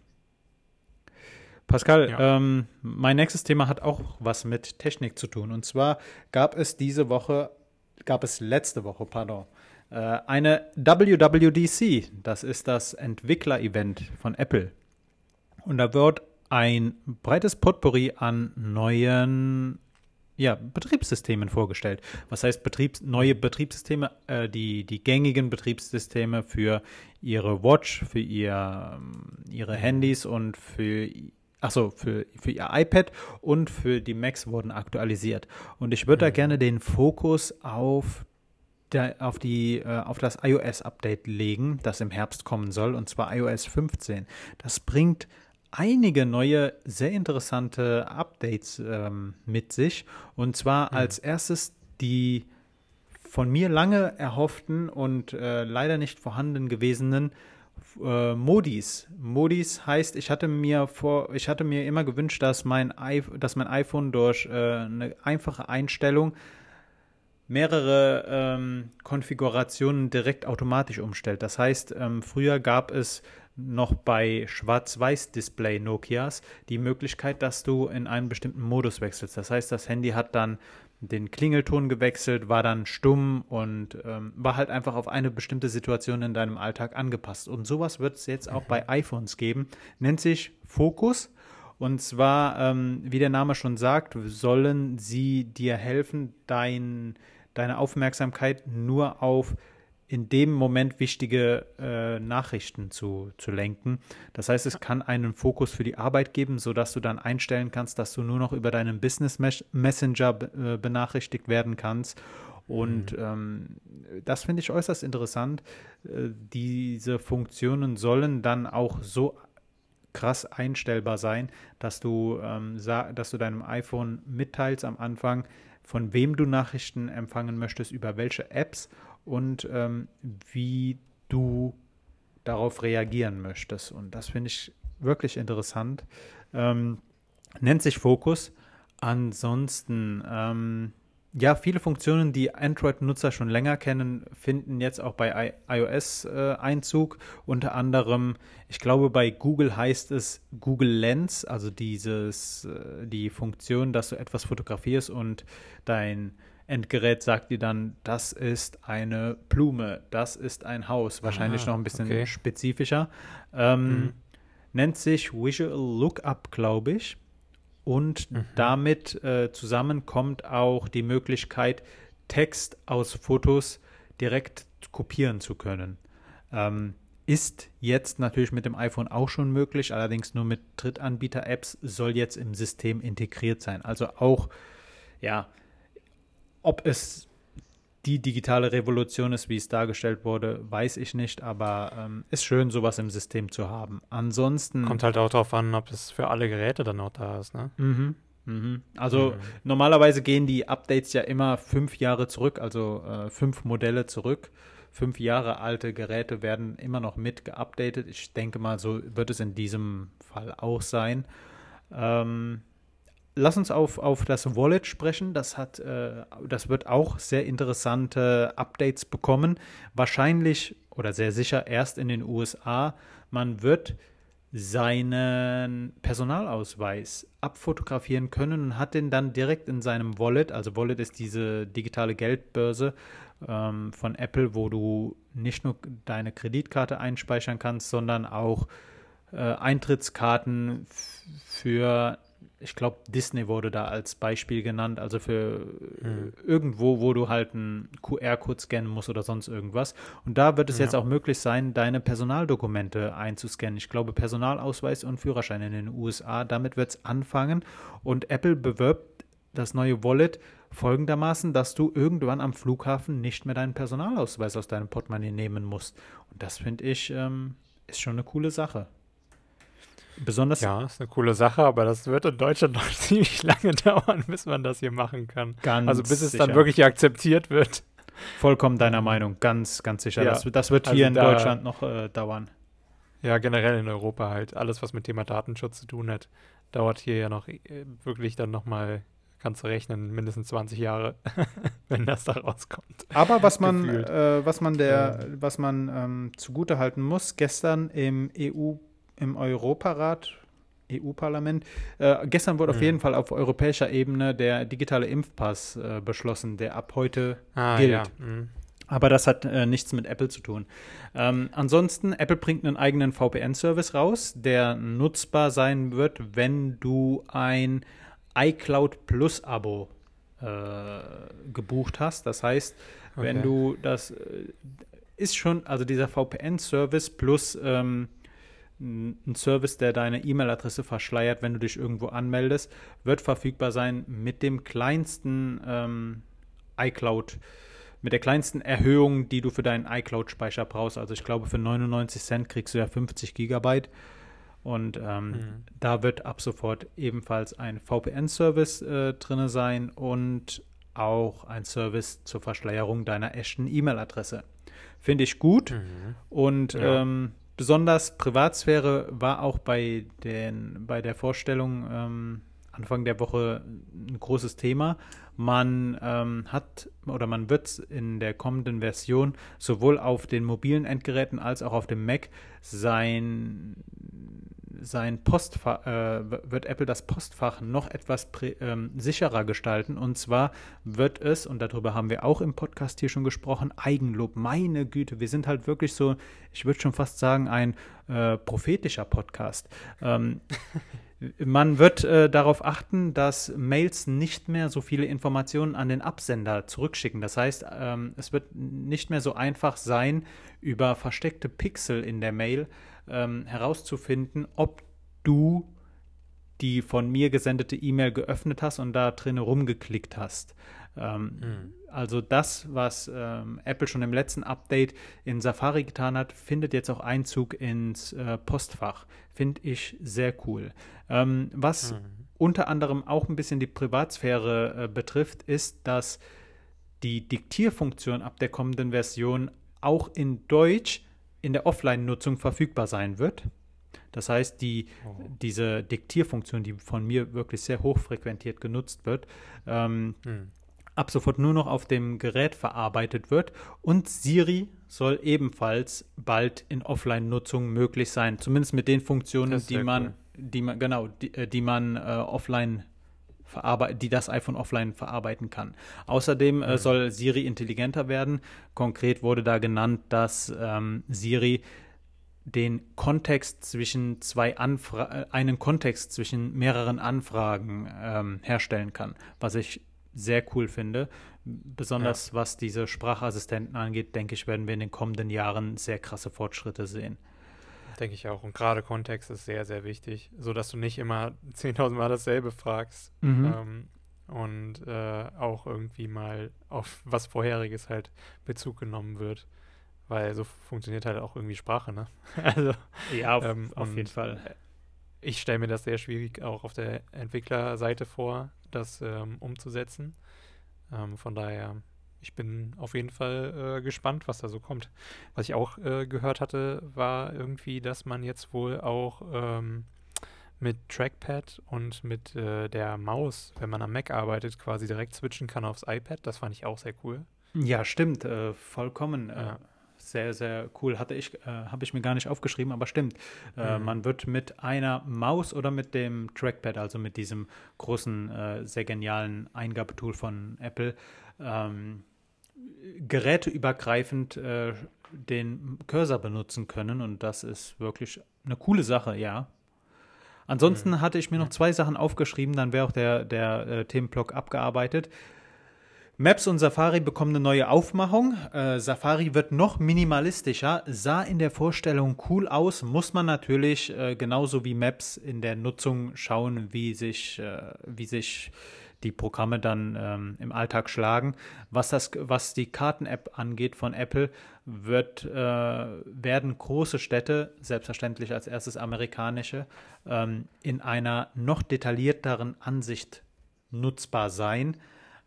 S1: Pascal, ja. ähm, mein nächstes Thema hat auch was mit Technik zu tun. Und zwar gab es diese Woche, gab es letzte Woche, pardon, eine WWDC. Das ist das Entwickler-Event von Apple. Und da wird ein breites Potpourri an neuen ja, Betriebssystemen vorgestellt. Was heißt Betriebs neue Betriebssysteme? Äh, die, die gängigen Betriebssysteme für ihre Watch, für ihr, ähm, ihre Handys und für Achso, für, für ihr iPad und für die Macs wurden aktualisiert. Und ich würde mhm. da gerne den Fokus auf, der, auf, die, äh, auf das iOS-Update legen, das im Herbst kommen soll, und zwar iOS 15. Das bringt einige neue, sehr interessante Updates ähm, mit sich. Und zwar mhm. als erstes die von mir lange erhofften und äh, leider nicht vorhanden gewesenen äh, Modis. Modis heißt, ich hatte mir vor, ich hatte mir immer gewünscht, dass mein, I dass mein iPhone durch äh, eine einfache Einstellung mehrere ähm, Konfigurationen direkt automatisch umstellt. Das heißt, ähm, früher gab es noch bei Schwarz-Weiß-Display Nokias die Möglichkeit, dass du in einen bestimmten Modus wechselst. Das heißt, das Handy hat dann den Klingelton gewechselt, war dann stumm und ähm, war halt einfach auf eine bestimmte Situation in deinem Alltag angepasst. Und sowas wird es jetzt auch bei mhm. iPhones geben. Nennt sich Fokus. Und zwar, ähm, wie der Name schon sagt, sollen sie dir helfen, dein, deine Aufmerksamkeit nur auf in dem Moment wichtige äh, Nachrichten zu, zu lenken. Das heißt, es kann einen Fokus für die Arbeit geben, sodass du dann einstellen kannst, dass du nur noch über deinen Business Messenger äh, benachrichtigt werden kannst. Und mhm. ähm, das finde ich äußerst interessant. Äh, diese Funktionen sollen dann auch so krass einstellbar sein, dass du, ähm, dass du deinem iPhone mitteilst am Anfang, von wem du Nachrichten empfangen möchtest, über welche Apps und ähm, wie du darauf reagieren möchtest. Und das finde ich wirklich interessant. Ähm, nennt sich Fokus. Ansonsten, ähm, ja, viele Funktionen, die Android-Nutzer schon länger kennen, finden jetzt auch bei I iOS äh, Einzug. Unter anderem, ich glaube, bei Google heißt es Google Lens, also dieses, äh, die Funktion, dass du etwas fotografierst und dein Endgerät sagt dir dann, das ist eine Blume, das ist ein Haus. Wahrscheinlich ah, noch ein bisschen okay. spezifischer. Ähm, mhm. Nennt sich Visual Lookup, glaube ich. Und mhm. damit äh, zusammen kommt auch die Möglichkeit, Text aus Fotos direkt kopieren zu können. Ähm, ist jetzt natürlich mit dem iPhone auch schon möglich, allerdings nur mit Drittanbieter-Apps, soll jetzt im System integriert sein. Also auch, ja, ob es die digitale Revolution ist, wie es dargestellt wurde, weiß ich nicht, aber ähm, ist schön, sowas im System zu haben. Ansonsten.
S2: Kommt halt auch darauf an, ob es für alle Geräte dann auch da ist, ne?
S1: Mhm. Mhm. Also mhm. normalerweise gehen die Updates ja immer fünf Jahre zurück, also äh, fünf Modelle zurück. Fünf Jahre alte Geräte werden immer noch mit geupdatet. Ich denke mal, so wird es in diesem Fall auch sein. Ähm, Lass uns auf, auf das Wallet sprechen. Das hat, äh, das wird auch sehr interessante Updates bekommen. Wahrscheinlich oder sehr sicher erst in den USA. Man wird seinen Personalausweis abfotografieren können und hat den dann direkt in seinem Wallet. Also Wallet ist diese digitale Geldbörse ähm, von Apple, wo du nicht nur deine Kreditkarte einspeichern kannst, sondern auch äh, Eintrittskarten für ich glaube, Disney wurde da als Beispiel genannt, also für mhm. irgendwo, wo du halt einen QR-Code scannen musst oder sonst irgendwas. Und da wird es ja. jetzt auch möglich sein, deine Personaldokumente einzuscannen. Ich glaube, Personalausweis und Führerschein in den USA. Damit wird es anfangen. Und Apple bewirbt das neue Wallet folgendermaßen, dass du irgendwann am Flughafen nicht mehr deinen Personalausweis aus deinem Portemonnaie nehmen musst. Und das finde ich ähm, ist schon eine coole Sache.
S2: Besonders. Ja, ist eine coole Sache, aber das wird in Deutschland noch ziemlich lange dauern, bis man das hier machen kann. Ganz also bis es sicher. dann wirklich akzeptiert wird.
S1: Vollkommen deiner Meinung, ganz, ganz sicher. Ja. Das, das, wird hier also in Deutschland noch äh, dauern.
S2: Ja, generell in Europa halt. Alles, was mit Thema Datenschutz zu tun hat, dauert hier ja noch äh, wirklich dann nochmal, kannst du rechnen, mindestens 20 Jahre, wenn das da rauskommt.
S1: Aber was man, äh, was man der, ja. was man ähm, zugute halten muss, gestern im EU im Europarat EU-Parlament. Äh, gestern wurde mhm. auf jeden Fall auf europäischer Ebene der digitale Impfpass äh, beschlossen, der ab heute ah, gilt. Ja. Mhm. Aber das hat äh, nichts mit Apple zu tun. Ähm, ansonsten, Apple bringt einen eigenen VPN-Service raus, der nutzbar sein wird, wenn du ein iCloud Plus-Abo äh, gebucht hast. Das heißt, okay. wenn du das äh, ist schon, also dieser VPN-Service plus ähm, ein Service, der deine E-Mail-Adresse verschleiert, wenn du dich irgendwo anmeldest, wird verfügbar sein mit dem kleinsten ähm, iCloud, mit der kleinsten Erhöhung, die du für deinen iCloud-Speicher brauchst. Also ich glaube, für 99 Cent kriegst du ja 50 Gigabyte. Und ähm, mhm. da wird ab sofort ebenfalls ein VPN-Service äh, drin sein und auch ein Service zur Verschleierung deiner echten E-Mail-Adresse. Finde ich gut. Mhm. Und ja. ähm, besonders Privatsphäre war auch bei, den, bei der Vorstellung ähm, Anfang der Woche ein großes Thema. Man ähm, hat oder man wird in der kommenden Version sowohl auf den mobilen Endgeräten als auch auf dem Mac sein sein Postfach, äh, wird Apple das Postfach noch etwas ähm, sicherer gestalten. Und zwar wird es, und darüber haben wir auch im Podcast hier schon gesprochen, Eigenlob. Meine Güte, wir sind halt wirklich so, ich würde schon fast sagen, ein äh, prophetischer Podcast. Ähm, Man wird äh, darauf achten, dass Mails nicht mehr so viele Informationen an den Absender zurückschicken. Das heißt, ähm, es wird nicht mehr so einfach sein, über versteckte Pixel in der Mail ähm, herauszufinden, ob du die von mir gesendete E-Mail geöffnet hast und da drin rumgeklickt hast. Ähm, mhm. Also das, was ähm, Apple schon im letzten Update in Safari getan hat, findet jetzt auch Einzug ins äh, Postfach. Finde ich sehr cool. Ähm, was mhm. unter anderem auch ein bisschen die Privatsphäre äh, betrifft, ist, dass die Diktierfunktion ab der kommenden Version auch in Deutsch in der Offline-Nutzung verfügbar sein wird. Das heißt, die, oh. diese Diktierfunktion, die von mir wirklich sehr hochfrequentiert genutzt wird, ähm, hm. ab sofort nur noch auf dem Gerät verarbeitet wird. Und Siri soll ebenfalls bald in Offline-Nutzung möglich sein, zumindest mit den Funktionen, die man, cool. die man, genau, die, äh, die man äh, offline die das iPhone offline verarbeiten kann. Außerdem äh, mhm. soll Siri intelligenter werden. Konkret wurde da genannt, dass ähm, Siri den Kontext zwischen zwei Anfra äh, einen Kontext zwischen mehreren Anfragen ähm, herstellen kann, was ich sehr cool finde. Besonders ja. was diese Sprachassistenten angeht, denke ich, werden wir in den kommenden Jahren sehr krasse Fortschritte sehen.
S2: Denke ich auch. Und gerade Kontext ist sehr, sehr wichtig, sodass du nicht immer 10.000 Mal dasselbe fragst mhm. ähm, und äh, auch irgendwie mal auf was Vorheriges halt Bezug genommen wird. Weil so funktioniert halt auch irgendwie Sprache, ne?
S1: also, ja, auf, ähm, auf jeden Fall.
S2: Ich stelle mir das sehr schwierig auch auf der Entwicklerseite vor, das ähm, umzusetzen. Ähm, von daher ich bin auf jeden Fall äh, gespannt, was da so kommt. Was ich auch äh, gehört hatte, war irgendwie, dass man jetzt wohl auch ähm, mit Trackpad und mit äh, der Maus, wenn man am Mac arbeitet, quasi direkt switchen kann aufs iPad. Das fand ich auch sehr cool.
S1: Ja, stimmt, äh, vollkommen. Äh, ja. Sehr, sehr cool. Hatte ich, äh, habe ich mir gar nicht aufgeschrieben, aber stimmt. Mhm. Man wird mit einer Maus oder mit dem Trackpad, also mit diesem großen, sehr genialen Eingabetool von Apple, ähm, geräteübergreifend äh, den Cursor benutzen können und das ist wirklich eine coole Sache, ja. Ansonsten mhm. hatte ich mir noch zwei Sachen aufgeschrieben, dann wäre auch der, der äh, Themenblock abgearbeitet. Maps und Safari bekommen eine neue Aufmachung. Äh, Safari wird noch minimalistischer, sah in der Vorstellung cool aus, muss man natürlich äh, genauso wie Maps in der Nutzung schauen, wie sich, äh, wie sich die Programme dann ähm, im Alltag schlagen. Was, das, was die Karten-App angeht von Apple, wird, äh, werden große Städte, selbstverständlich als erstes amerikanische, ähm, in einer noch detaillierteren Ansicht nutzbar sein.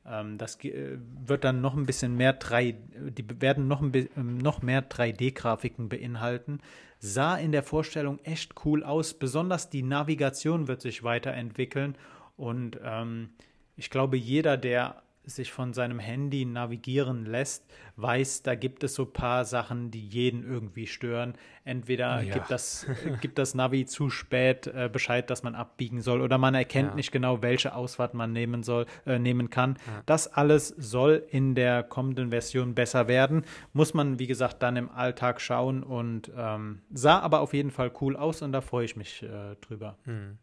S1: Ähm, das äh, wird dann noch ein bisschen mehr 3, die werden noch, ein, ähm, noch mehr 3D-Grafiken beinhalten. Sah in der Vorstellung echt cool aus. Besonders die Navigation wird sich weiterentwickeln und ähm, ich glaube, jeder, der sich von seinem Handy navigieren lässt, weiß, da gibt es so ein paar Sachen, die jeden irgendwie stören. Entweder ja. gibt, das, gibt das Navi zu spät äh, Bescheid, dass man abbiegen soll, oder man erkennt ja. nicht genau, welche Ausfahrt man nehmen soll, äh, nehmen kann. Ja. Das alles soll in der kommenden Version besser werden. Muss man, wie gesagt, dann im Alltag schauen und ähm, sah aber auf jeden Fall cool aus und da freue ich mich äh, drüber. Hm.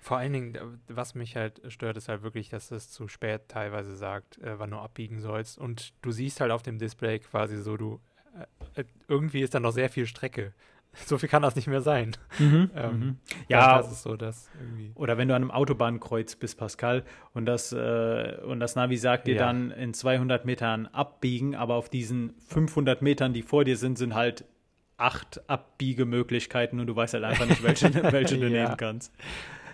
S2: Vor allen Dingen, was mich halt stört, ist halt wirklich, dass es zu spät teilweise sagt, äh, wann du abbiegen sollst. Und du siehst halt auf dem Display quasi so, du äh, äh irgendwie ist da noch sehr viel Strecke. So viel kann das nicht mehr sein. Mhm, ähm,
S1: mhm. Ja, das ist so das irgendwie. Oder wenn du an einem Autobahnkreuz bist, Pascal, und das, äh, und das Navi sagt dir ja. dann in 200 Metern abbiegen, aber auf diesen 500 Metern, die vor dir sind, sind halt acht Abbiegemöglichkeiten und du weißt halt einfach nicht, welche, welche du ja. nehmen kannst.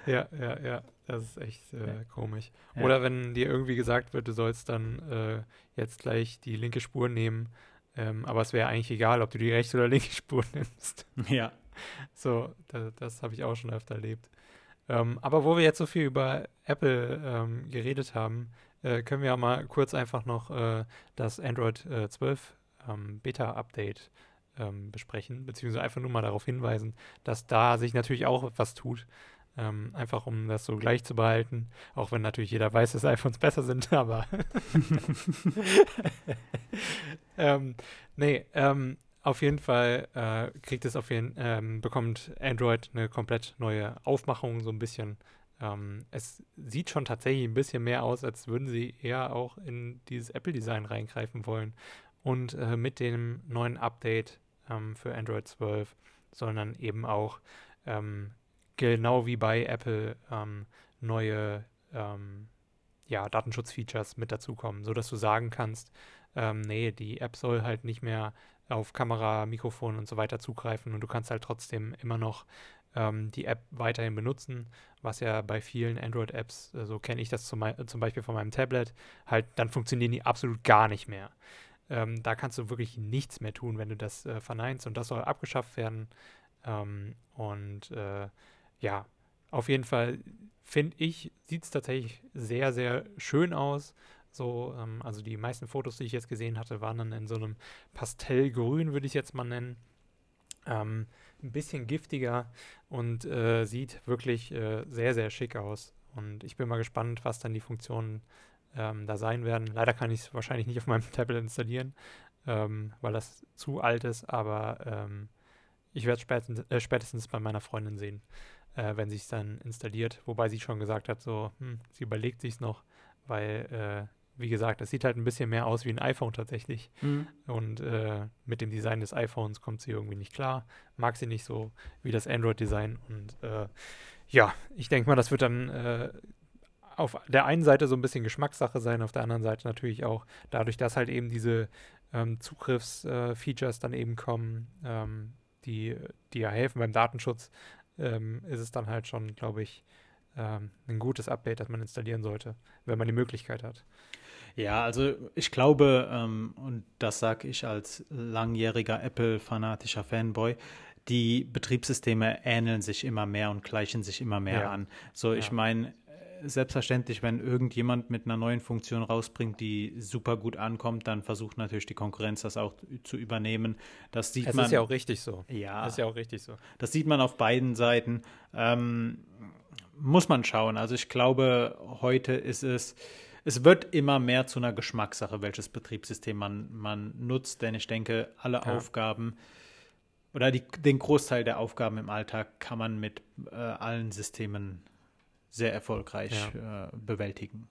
S2: Ja, ja, ja. Das ist echt äh, ja. komisch. Ja. Oder wenn dir irgendwie gesagt wird, du sollst dann äh, jetzt gleich die linke Spur nehmen, ähm, aber es wäre eigentlich egal, ob du die rechte oder linke Spur nimmst.
S1: Ja.
S2: So, da, das habe ich auch schon öfter erlebt. Ähm, aber wo wir jetzt so viel über Apple ähm, geredet haben, äh, können wir ja mal kurz einfach noch äh, das Android äh, 12 ähm, Beta-Update ähm, besprechen, beziehungsweise einfach nur mal darauf hinweisen, dass da sich natürlich auch was tut. Ähm, einfach um das so gleich zu behalten. Auch wenn natürlich jeder weiß, dass iPhones besser sind, aber. ähm, nee, ähm, auf jeden Fall äh, kriegt es auf jeden ähm, bekommt Android eine komplett neue Aufmachung, so ein bisschen. Ähm, es sieht schon tatsächlich ein bisschen mehr aus, als würden sie eher auch in dieses Apple-Design reingreifen wollen. Und äh, mit dem neuen Update ähm, für Android 12 sollen dann eben auch ähm, genau wie bei Apple ähm, neue ähm, ja, Datenschutzfeatures mit dazukommen, sodass du sagen kannst, ähm, nee, die App soll halt nicht mehr auf Kamera, Mikrofon und so weiter zugreifen und du kannst halt trotzdem immer noch ähm, die App weiterhin benutzen, was ja bei vielen Android-Apps, so also kenne ich das zum, zum, Beispiel von meinem Tablet, halt dann funktionieren die absolut gar nicht mehr. Ähm, da kannst du wirklich nichts mehr tun, wenn du das äh, verneinst und das soll abgeschafft werden. Ähm, und äh, ja, auf jeden Fall finde ich, sieht es tatsächlich sehr, sehr schön aus. So, ähm, also die meisten Fotos, die ich jetzt gesehen hatte, waren dann in so einem Pastellgrün, würde ich jetzt mal nennen. Ähm, ein bisschen giftiger und äh, sieht wirklich äh, sehr, sehr schick aus. Und ich bin mal gespannt, was dann die Funktionen ähm, da sein werden. Leider kann ich es wahrscheinlich nicht auf meinem Tablet installieren, ähm, weil das zu alt ist, aber ähm, ich werde es spätestens, äh, spätestens bei meiner Freundin sehen äh, wenn sie es dann installiert. Wobei sie schon gesagt hat, so, hm, sie überlegt sich noch, weil, äh, wie gesagt, es sieht halt ein bisschen mehr aus wie ein iPhone tatsächlich. Mhm. Und äh, mit dem Design des iPhones kommt sie irgendwie nicht klar. Mag sie nicht so wie das Android-Design. Und äh, ja, ich denke mal, das wird dann äh, auf der einen Seite so ein bisschen Geschmackssache sein, auf der anderen Seite natürlich auch dadurch, dass halt eben diese ähm, Zugriffsfeatures dann eben kommen, ähm, die, die ja helfen beim Datenschutz, ähm, ist es dann halt schon, glaube ich, ähm, ein gutes Update, das man installieren sollte, wenn man die Möglichkeit hat.
S1: Ja, also ich glaube, ähm, und das sage ich als langjähriger Apple-fanatischer Fanboy, die Betriebssysteme ähneln sich immer mehr und gleichen sich immer mehr ja. an. So, ich ja. meine, selbstverständlich, wenn irgendjemand mit einer neuen Funktion rausbringt, die super gut ankommt, dann versucht natürlich die Konkurrenz das auch zu übernehmen. Das sieht
S2: es
S1: man.
S2: ist ja auch richtig so.
S1: Ja.
S2: Das ist ja auch richtig so.
S1: Das sieht man auf beiden Seiten. Ähm, muss man schauen. Also ich glaube, heute ist es. Es wird immer mehr zu einer Geschmackssache, welches Betriebssystem man, man nutzt, denn ich denke, alle ja. Aufgaben oder die, den Großteil der Aufgaben im Alltag kann man mit äh, allen Systemen sehr erfolgreich ja. äh, bewältigen.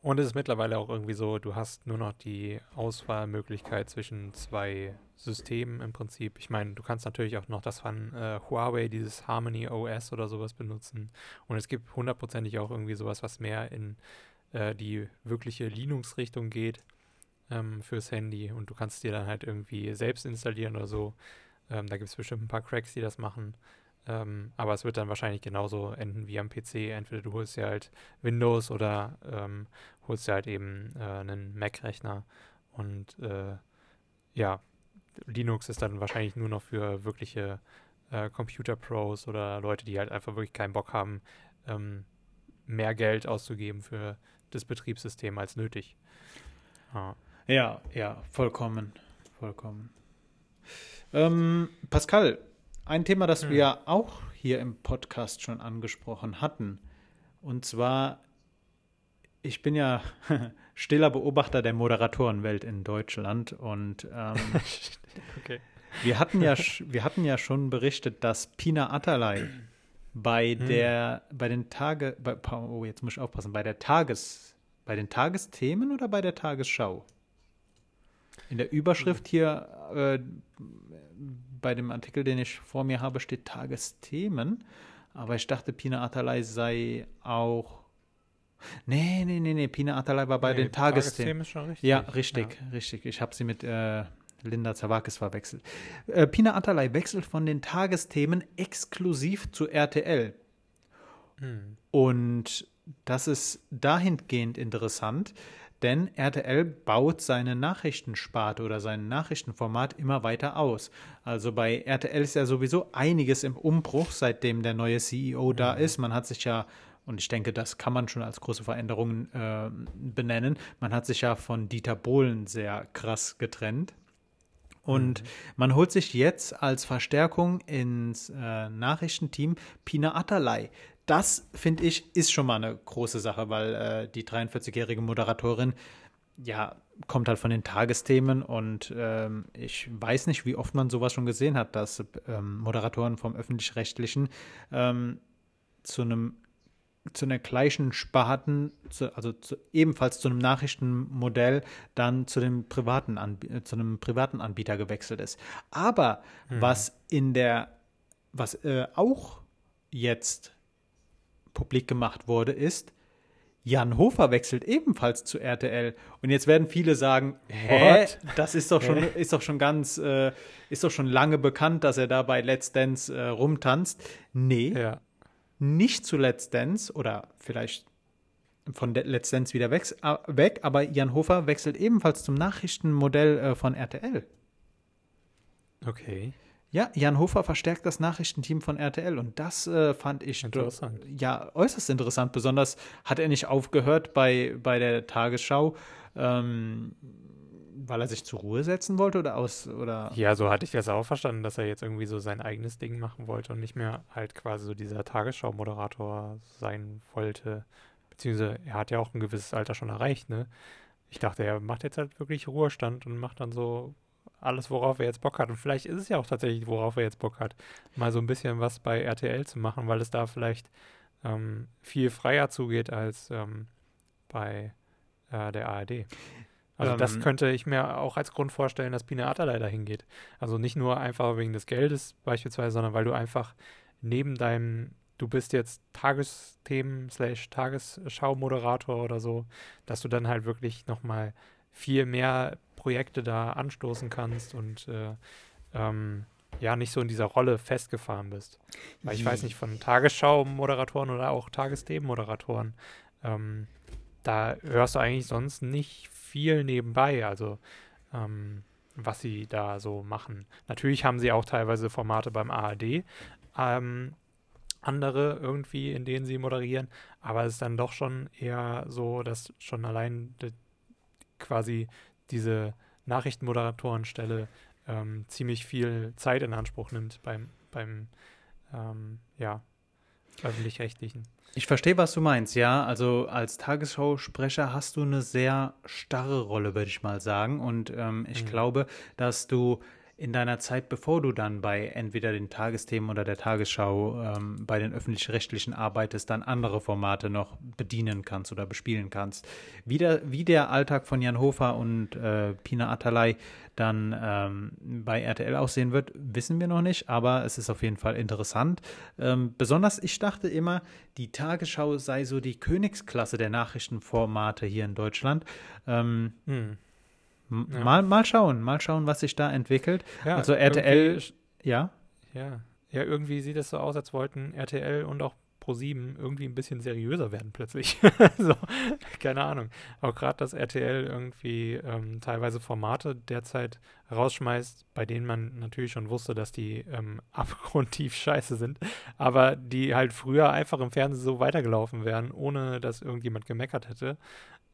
S2: Und es ist mittlerweile auch irgendwie so, du hast nur noch die Auswahlmöglichkeit zwischen zwei Systemen im Prinzip. Ich meine, du kannst natürlich auch noch das von äh, Huawei, dieses Harmony OS oder sowas benutzen. Und es gibt hundertprozentig auch irgendwie sowas, was mehr in äh, die wirkliche Linux-Richtung geht ähm, fürs Handy. Und du kannst dir dann halt irgendwie selbst installieren oder so. Ähm, da gibt es bestimmt ein paar Cracks, die das machen. Ähm, aber es wird dann wahrscheinlich genauso enden wie am PC. Entweder du holst dir halt Windows oder ähm, holst dir halt eben äh, einen Mac-Rechner. Und äh, ja, Linux ist dann wahrscheinlich nur noch für wirkliche äh, Computer-Pros oder Leute, die halt einfach wirklich keinen Bock haben, ähm, mehr Geld auszugeben für das Betriebssystem als nötig.
S1: Ja, ja, ja vollkommen. Vollkommen. Ähm, Pascal, ein Thema, das hm. wir auch hier im Podcast schon angesprochen hatten. Und zwar, ich bin ja stiller Beobachter der Moderatorenwelt in Deutschland und ähm, okay. wir, hatten ja, wir hatten ja schon berichtet, dass Pina Atalay bei hm. der, bei den Tage, bei, oh, jetzt muss ich aufpassen, bei der Tages, bei den Tagesthemen oder bei der Tagesschau? In der Überschrift hier äh, bei dem Artikel, den ich vor mir habe, steht Tagesthemen. Aber ich dachte, Pina Atalay sei auch. Nee, nee, nee, nee. Pina Atalay war bei nee, den Tagesthemen. Tagesthemen ist schon richtig. Ja, richtig, ja. richtig. Ich habe sie mit äh, Linda Zawakis verwechselt. Äh, Pina Atalay wechselt von den Tagesthemen exklusiv zu RTL. Hm. Und das ist dahingehend interessant, denn RTL baut seine Nachrichtensparte oder sein Nachrichtenformat immer weiter aus. Also bei RTL ist ja sowieso einiges im Umbruch, seitdem der neue CEO da mhm. ist. Man hat sich ja und ich denke, das kann man schon als große Veränderung äh, benennen. Man hat sich ja von Dieter Bohlen sehr krass getrennt. Und mhm. man holt sich jetzt als Verstärkung ins äh, Nachrichtenteam Pina Atalay, das, finde ich, ist schon mal eine große Sache, weil äh, die 43-jährige Moderatorin ja kommt halt von den Tagesthemen und ähm, ich weiß nicht, wie oft man sowas schon gesehen hat, dass ähm, Moderatoren vom öffentlich-rechtlichen ähm, zu einem zu einer gleichen Sparten, zu, also zu, ebenfalls zu einem Nachrichtenmodell, dann zu dem privaten Anb zu einem privaten Anbieter gewechselt ist. Aber mhm. was in der, was äh, auch jetzt publik gemacht wurde, ist, Jan Hofer wechselt ebenfalls zu RTL. Und jetzt werden viele sagen, hä, What? das ist doch schon, ist doch schon ganz, äh, ist doch schon lange bekannt, dass er da bei Let's Dance äh, rumtanzt. Nee, ja. Nicht zu Let's Dance oder vielleicht von Let's Dance wieder weg, äh, weg, aber Jan Hofer wechselt ebenfalls zum Nachrichtenmodell äh, von RTL.
S2: Okay.
S1: Ja, Jan Hofer verstärkt das Nachrichtenteam von RTL und das äh, fand ich interessant. ja äußerst interessant. Besonders hat er nicht aufgehört bei, bei der Tagesschau, ähm, weil er sich zur Ruhe setzen wollte oder aus oder.
S2: Ja, so hatte ich das auch verstanden, dass er jetzt irgendwie so sein eigenes Ding machen wollte und nicht mehr halt quasi so dieser Tagesschau-Moderator sein wollte. Beziehungsweise er hat ja auch ein gewisses Alter schon erreicht, ne? Ich dachte, er macht jetzt halt wirklich Ruhestand und macht dann so alles, worauf er jetzt Bock hat. Und vielleicht ist es ja auch tatsächlich, worauf er jetzt Bock hat, mal so ein bisschen was bei RTL zu machen, weil es da vielleicht ähm, viel freier zugeht als ähm, bei äh, der ARD. Also ähm, das könnte ich mir auch als Grund vorstellen, dass Pina Atalay dahin geht. Also nicht nur einfach wegen des Geldes beispielsweise, sondern weil du einfach neben deinem, du bist jetzt Tagesthemen slash Tagesschau-Moderator oder so, dass du dann halt wirklich nochmal viel mehr Projekte da anstoßen kannst und äh, ähm, ja, nicht so in dieser Rolle festgefahren bist. Weil ich weiß nicht, von Tagesschau-Moderatoren oder auch Tagesthemen-Moderatoren, ähm, da hörst du eigentlich sonst nicht viel nebenbei, also ähm, was sie da so machen. Natürlich haben sie auch teilweise Formate beim ARD, ähm, andere irgendwie, in denen sie moderieren, aber es ist dann doch schon eher so, dass schon allein quasi diese Nachrichtenmoderatorenstelle ähm, ziemlich viel Zeit in Anspruch nimmt beim, beim ähm, ja, öffentlich-rechtlichen.
S1: Ich verstehe, was du meinst, ja. Also als Tagesschausprecher hast du eine sehr starre Rolle, würde ich mal sagen. Und ähm, ich mhm. glaube, dass du in deiner Zeit, bevor du dann bei entweder den Tagesthemen oder der Tagesschau ähm, bei den öffentlich-rechtlichen arbeitest, dann andere Formate noch bedienen kannst oder bespielen kannst. Wie der, wie der Alltag von Jan Hofer und äh, Pina Atalay dann ähm, bei RTL aussehen wird, wissen wir noch nicht, aber es ist auf jeden Fall interessant. Ähm, besonders, ich dachte immer, die Tagesschau sei so die Königsklasse der Nachrichtenformate hier in Deutschland. Ähm, hm ja. Mal, mal schauen, mal schauen, was sich da entwickelt. Ja, also RTL, ja.
S2: Ja, ja, irgendwie sieht es so aus, als wollten RTL und auch Pro7 irgendwie ein bisschen seriöser werden plötzlich. so, keine Ahnung. Auch gerade, dass RTL irgendwie ähm, teilweise Formate derzeit rausschmeißt, bei denen man natürlich schon wusste, dass die ähm, abgrundtief scheiße sind, aber die halt früher einfach im Fernsehen so weitergelaufen wären, ohne dass irgendjemand gemeckert hätte.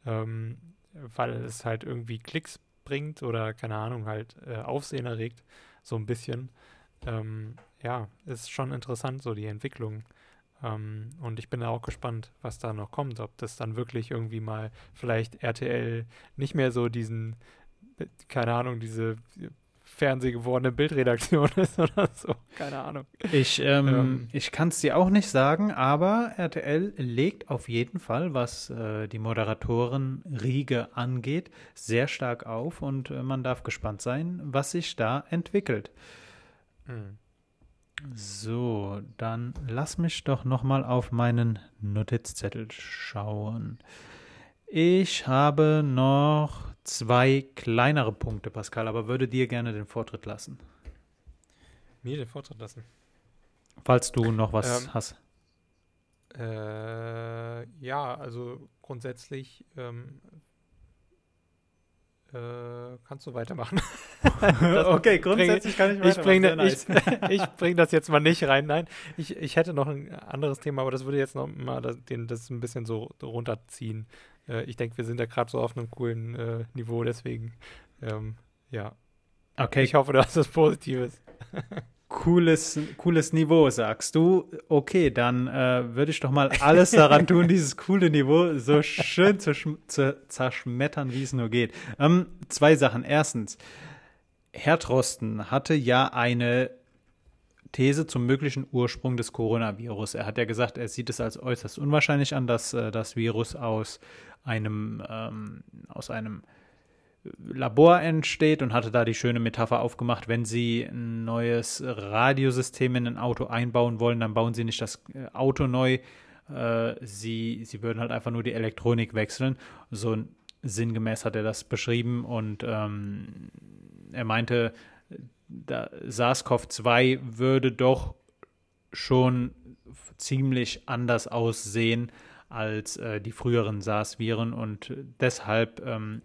S2: Ähm, weil es halt irgendwie Klicks bringt oder keine Ahnung, halt äh, Aufsehen erregt, so ein bisschen. Ähm, ja, ist schon interessant, so die Entwicklung. Ähm, und ich bin da auch gespannt, was da noch kommt, ob das dann wirklich irgendwie mal vielleicht RTL nicht mehr so diesen, äh, keine Ahnung, diese fernsehgewordene Bildredaktion ist oder so. Keine Ahnung.
S1: Ich, ähm, ähm. ich kann es dir auch nicht sagen, aber RTL legt auf jeden Fall, was äh, die Moderatoren-Riege angeht, sehr stark auf und äh, man darf gespannt sein, was sich da entwickelt. Mhm. So, dann lass mich doch noch mal auf meinen Notizzettel schauen. Ich habe noch zwei kleinere Punkte, Pascal, aber würde dir gerne den Vortritt lassen.
S2: Mir den Vortritt lassen?
S1: Falls du noch was ähm, hast.
S2: Äh, ja, also grundsätzlich ähm, äh, kannst du weitermachen.
S1: okay, grundsätzlich kann ich
S2: weitermachen. Ich bringe nice. ich, ich bring das jetzt mal nicht rein. Nein, ich, ich hätte noch ein anderes Thema, aber das würde jetzt noch mal das, den, das ein bisschen so runterziehen. Äh, ich denke, wir sind da gerade so auf einem coolen äh, Niveau, deswegen, ähm, ja.
S1: Okay.
S2: Ich hoffe, du hast was Positives.
S1: cooles, cooles Niveau, sagst du. Okay, dann äh, würde ich doch mal alles daran tun, dieses coole Niveau so schön zu, zu zerschmettern, wie es nur geht. Ähm, zwei Sachen. Erstens, Herr Drosten hatte ja eine These zum möglichen Ursprung des Coronavirus. Er hat ja gesagt, er sieht es als äußerst unwahrscheinlich an, dass äh, das Virus aus einem, ähm, aus einem Labor entsteht und hatte da die schöne Metapher aufgemacht, wenn Sie ein neues Radiosystem in ein Auto einbauen wollen, dann bauen Sie nicht das äh, Auto neu, äh, Sie, Sie würden halt einfach nur die Elektronik wechseln. So sinngemäß hat er das beschrieben und ähm, er meinte, SARS-CoV-2 würde doch schon ziemlich anders aussehen als äh, die früheren SARS-Viren und deshalb ähm,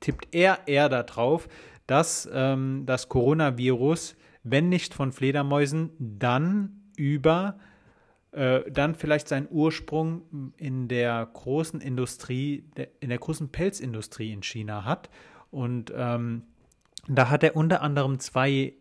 S1: tippt er eher darauf, dass ähm, das Coronavirus, wenn nicht von Fledermäusen, dann über äh, dann vielleicht seinen Ursprung in der großen Industrie, in der großen Pelzindustrie in China hat. Und ähm, da hat er unter anderem zwei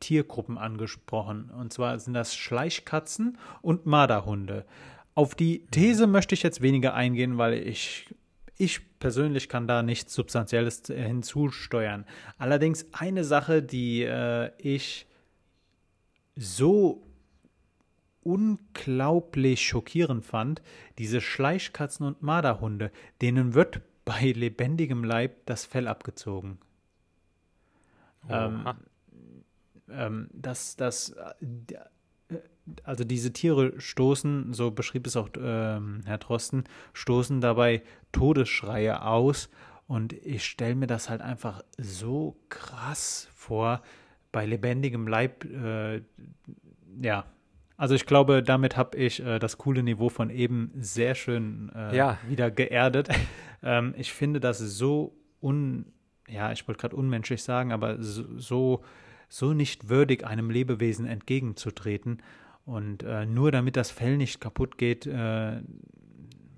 S1: Tiergruppen angesprochen. Und zwar sind das Schleichkatzen und Marderhunde. Auf die These möchte ich jetzt weniger eingehen, weil ich ich persönlich kann da nichts Substanzielles hinzusteuern. Allerdings eine Sache, die äh, ich so unglaublich schockierend fand, diese Schleichkatzen und Marderhunde, denen wird bei lebendigem Leib das Fell abgezogen. Ähm, ähm, das, das, äh, also diese Tiere stoßen, so beschrieb es auch ähm, Herr Drosten, stoßen dabei Todesschreie aus. Und ich stelle mir das halt einfach so krass vor, bei lebendigem Leib, äh, ja. Also ich glaube, damit habe ich äh, das coole Niveau von eben sehr schön äh, ja. wieder geerdet. ähm, ich finde das so un, ja, ich wollte gerade unmenschlich sagen, aber so, so, nicht würdig, einem Lebewesen entgegenzutreten. Und äh, nur damit das Fell nicht kaputt geht, äh,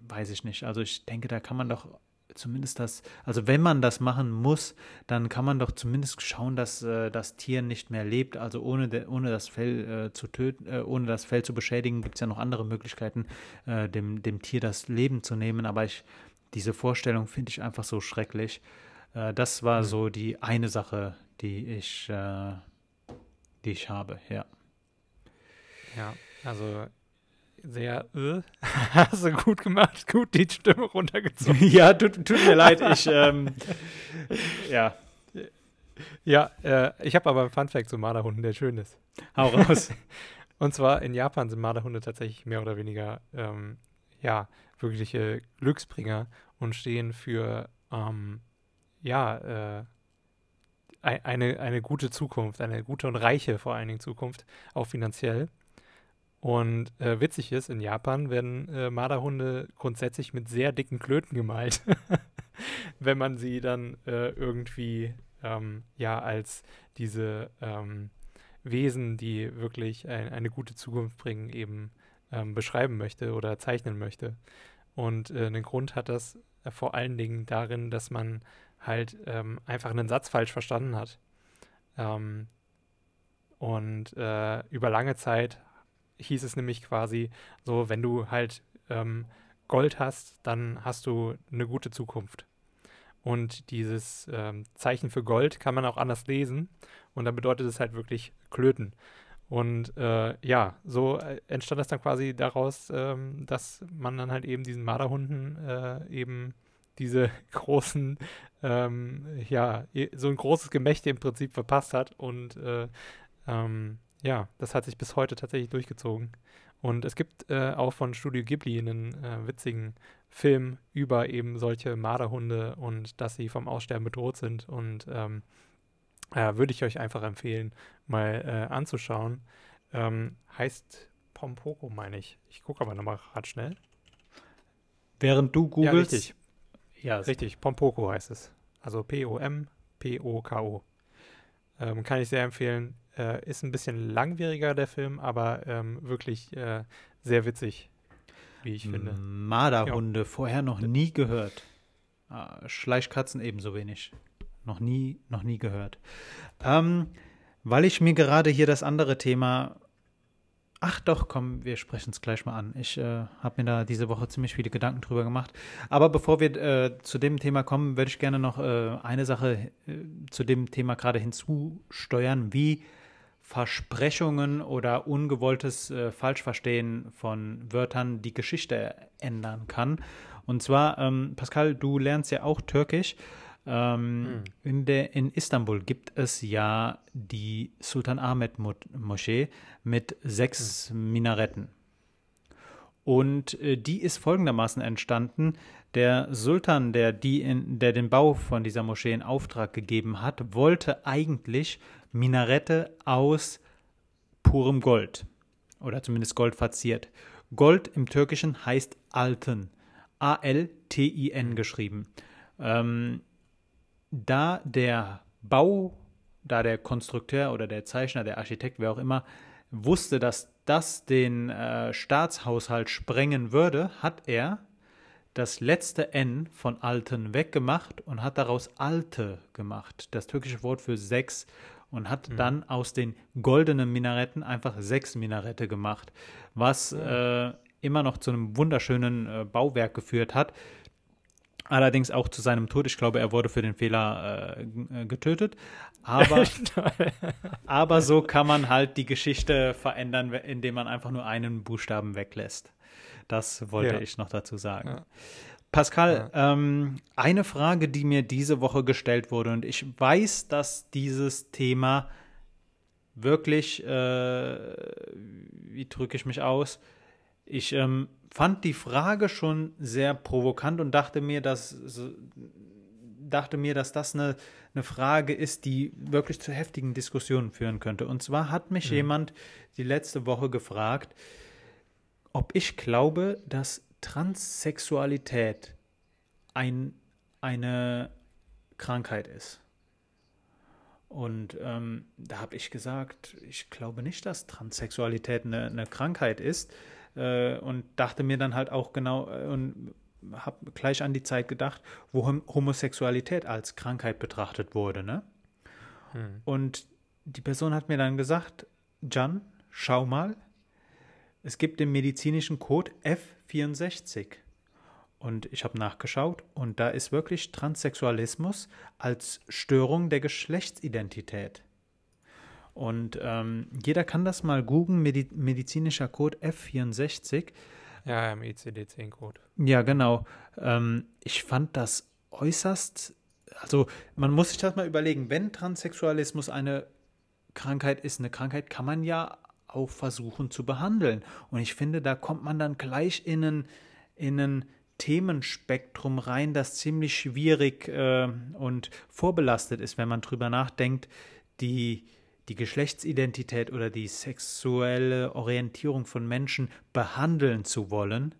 S1: weiß ich nicht. Also ich denke, da kann man doch zumindest das, also wenn man das machen muss, dann kann man doch zumindest schauen, dass äh, das Tier nicht mehr lebt. Also ohne, de, ohne das Fell äh, zu töten, äh, ohne das Fell zu beschädigen, gibt es ja noch andere Möglichkeiten, äh, dem, dem Tier das Leben zu nehmen. Aber ich, diese Vorstellung finde ich einfach so schrecklich. Äh, das war mhm. so die eine Sache, die ich, äh, die ich habe, ja.
S2: Ja, also sehr, äh, hast du gut gemacht, gut die Stimme runtergezogen.
S1: ja, tut, tut mir leid, ich, ähm, ja.
S2: Ja, äh, ich habe aber einen Funfact zu Marderhunden, der schön ist.
S1: Hau raus.
S2: Und zwar in Japan sind Marderhunde tatsächlich mehr oder weniger, ähm, ja, wirkliche Glücksbringer und stehen für, ähm, ja, äh, eine, eine gute Zukunft, eine gute und reiche vor allen Dingen Zukunft, auch finanziell. Und äh, witzig ist, in Japan werden äh, Marderhunde grundsätzlich mit sehr dicken Klöten gemalt, wenn man sie dann äh, irgendwie ähm, ja als diese ähm, Wesen, die wirklich ein, eine gute Zukunft bringen, eben ähm, beschreiben möchte oder zeichnen möchte. Und äh, einen Grund hat das äh, vor allen Dingen darin, dass man halt ähm, einfach einen Satz falsch verstanden hat. Ähm, und äh, über lange Zeit hieß es nämlich quasi so, wenn du halt ähm, Gold hast, dann hast du eine gute Zukunft. Und dieses ähm, Zeichen für Gold kann man auch anders lesen. Und dann bedeutet es halt wirklich Klöten. Und äh, ja, so äh, entstand das dann quasi daraus, ähm, dass man dann halt eben diesen Marderhunden äh, eben diese großen, ähm, ja, so ein großes Gemächte im Prinzip verpasst hat. Und äh, ähm, ja, das hat sich bis heute tatsächlich durchgezogen. Und es gibt äh, auch von Studio Ghibli einen äh, witzigen Film über eben solche Marderhunde und dass sie vom Aussterben bedroht sind. Und ähm, äh, würde ich euch einfach empfehlen, mal äh, anzuschauen. Ähm, heißt Pompoko, meine ich. Ich gucke aber nochmal gerade schnell.
S1: Während du googelst.
S2: Ja. Ja, richtig. Pompoko heißt es. Also P-O-M-P-O-K-O. Ähm, kann ich sehr empfehlen. Äh, ist ein bisschen langwieriger, der Film, aber ähm, wirklich äh, sehr witzig, wie ich finde.
S1: Marderhunde, ja. vorher noch nie gehört. Ah, Schleichkatzen ebenso wenig. Noch nie, noch nie gehört. Ähm, weil ich mir gerade hier das andere Thema Ach doch, komm, wir sprechen es gleich mal an. Ich äh, habe mir da diese Woche ziemlich viele Gedanken drüber gemacht. Aber bevor wir äh, zu dem Thema kommen, würde ich gerne noch äh, eine Sache äh, zu dem Thema gerade hinzusteuern, wie Versprechungen oder ungewolltes äh, Falschverstehen von Wörtern die Geschichte ändern kann. Und zwar, ähm, Pascal, du lernst ja auch Türkisch. Ähm, hm. in, der, in Istanbul gibt es ja die Sultan Ahmed Moschee mit sechs hm. Minaretten. Und äh, die ist folgendermaßen entstanden. Der Sultan, der, die in, der den Bau von dieser Moschee in Auftrag gegeben hat, wollte eigentlich Minarette aus purem Gold. Oder zumindest Gold verziert. Gold im Türkischen heißt Alten. A-L-T-I-N geschrieben. Ähm, da der Bau, da der Konstrukteur oder der Zeichner, der Architekt, wer auch immer, wusste, dass das den äh, Staatshaushalt sprengen würde, hat er das letzte N von Alten weggemacht und hat daraus Alte gemacht, das türkische Wort für sechs, und hat mhm. dann aus den goldenen Minaretten einfach sechs Minarette gemacht, was mhm. äh, immer noch zu einem wunderschönen äh, Bauwerk geführt hat. Allerdings auch zu seinem Tod. Ich glaube, er wurde für den Fehler äh, getötet. Aber, aber so kann man halt die Geschichte verändern, indem man einfach nur einen Buchstaben weglässt. Das wollte ja. ich noch dazu sagen. Ja. Pascal, ja. Ähm, eine Frage, die mir diese Woche gestellt wurde, und ich weiß, dass dieses Thema wirklich, äh, wie drücke ich mich aus, ich ähm, fand die Frage schon sehr provokant und dachte mir, dass dachte mir, dass das eine, eine Frage ist, die wirklich zu heftigen Diskussionen führen könnte. Und zwar hat mich mhm. jemand die letzte Woche gefragt, ob ich glaube, dass Transsexualität ein, eine Krankheit ist. Und ähm, da habe ich gesagt, ich glaube nicht, dass Transsexualität eine, eine Krankheit ist äh, und dachte mir dann halt auch genau äh, und habe gleich an die Zeit gedacht, wo Homosexualität als Krankheit betrachtet wurde. Ne? Hm. Und die Person hat mir dann gesagt, Jan, schau mal, es gibt den medizinischen Code F64. Und ich habe nachgeschaut und da ist wirklich Transsexualismus als Störung der Geschlechtsidentität. Und ähm, jeder kann das mal googeln, Medi medizinischer Code F64.
S2: Ja, im ICD-10-Code.
S1: Ja, genau. Ähm, ich fand das äußerst, also man muss sich das mal überlegen, wenn Transsexualismus eine Krankheit ist, eine Krankheit kann man ja auch versuchen zu behandeln. Und ich finde, da kommt man dann gleich in ein, in ein Themenspektrum rein, das ziemlich schwierig äh, und vorbelastet ist, wenn man drüber nachdenkt, die die Geschlechtsidentität oder die sexuelle Orientierung von Menschen behandeln zu wollen,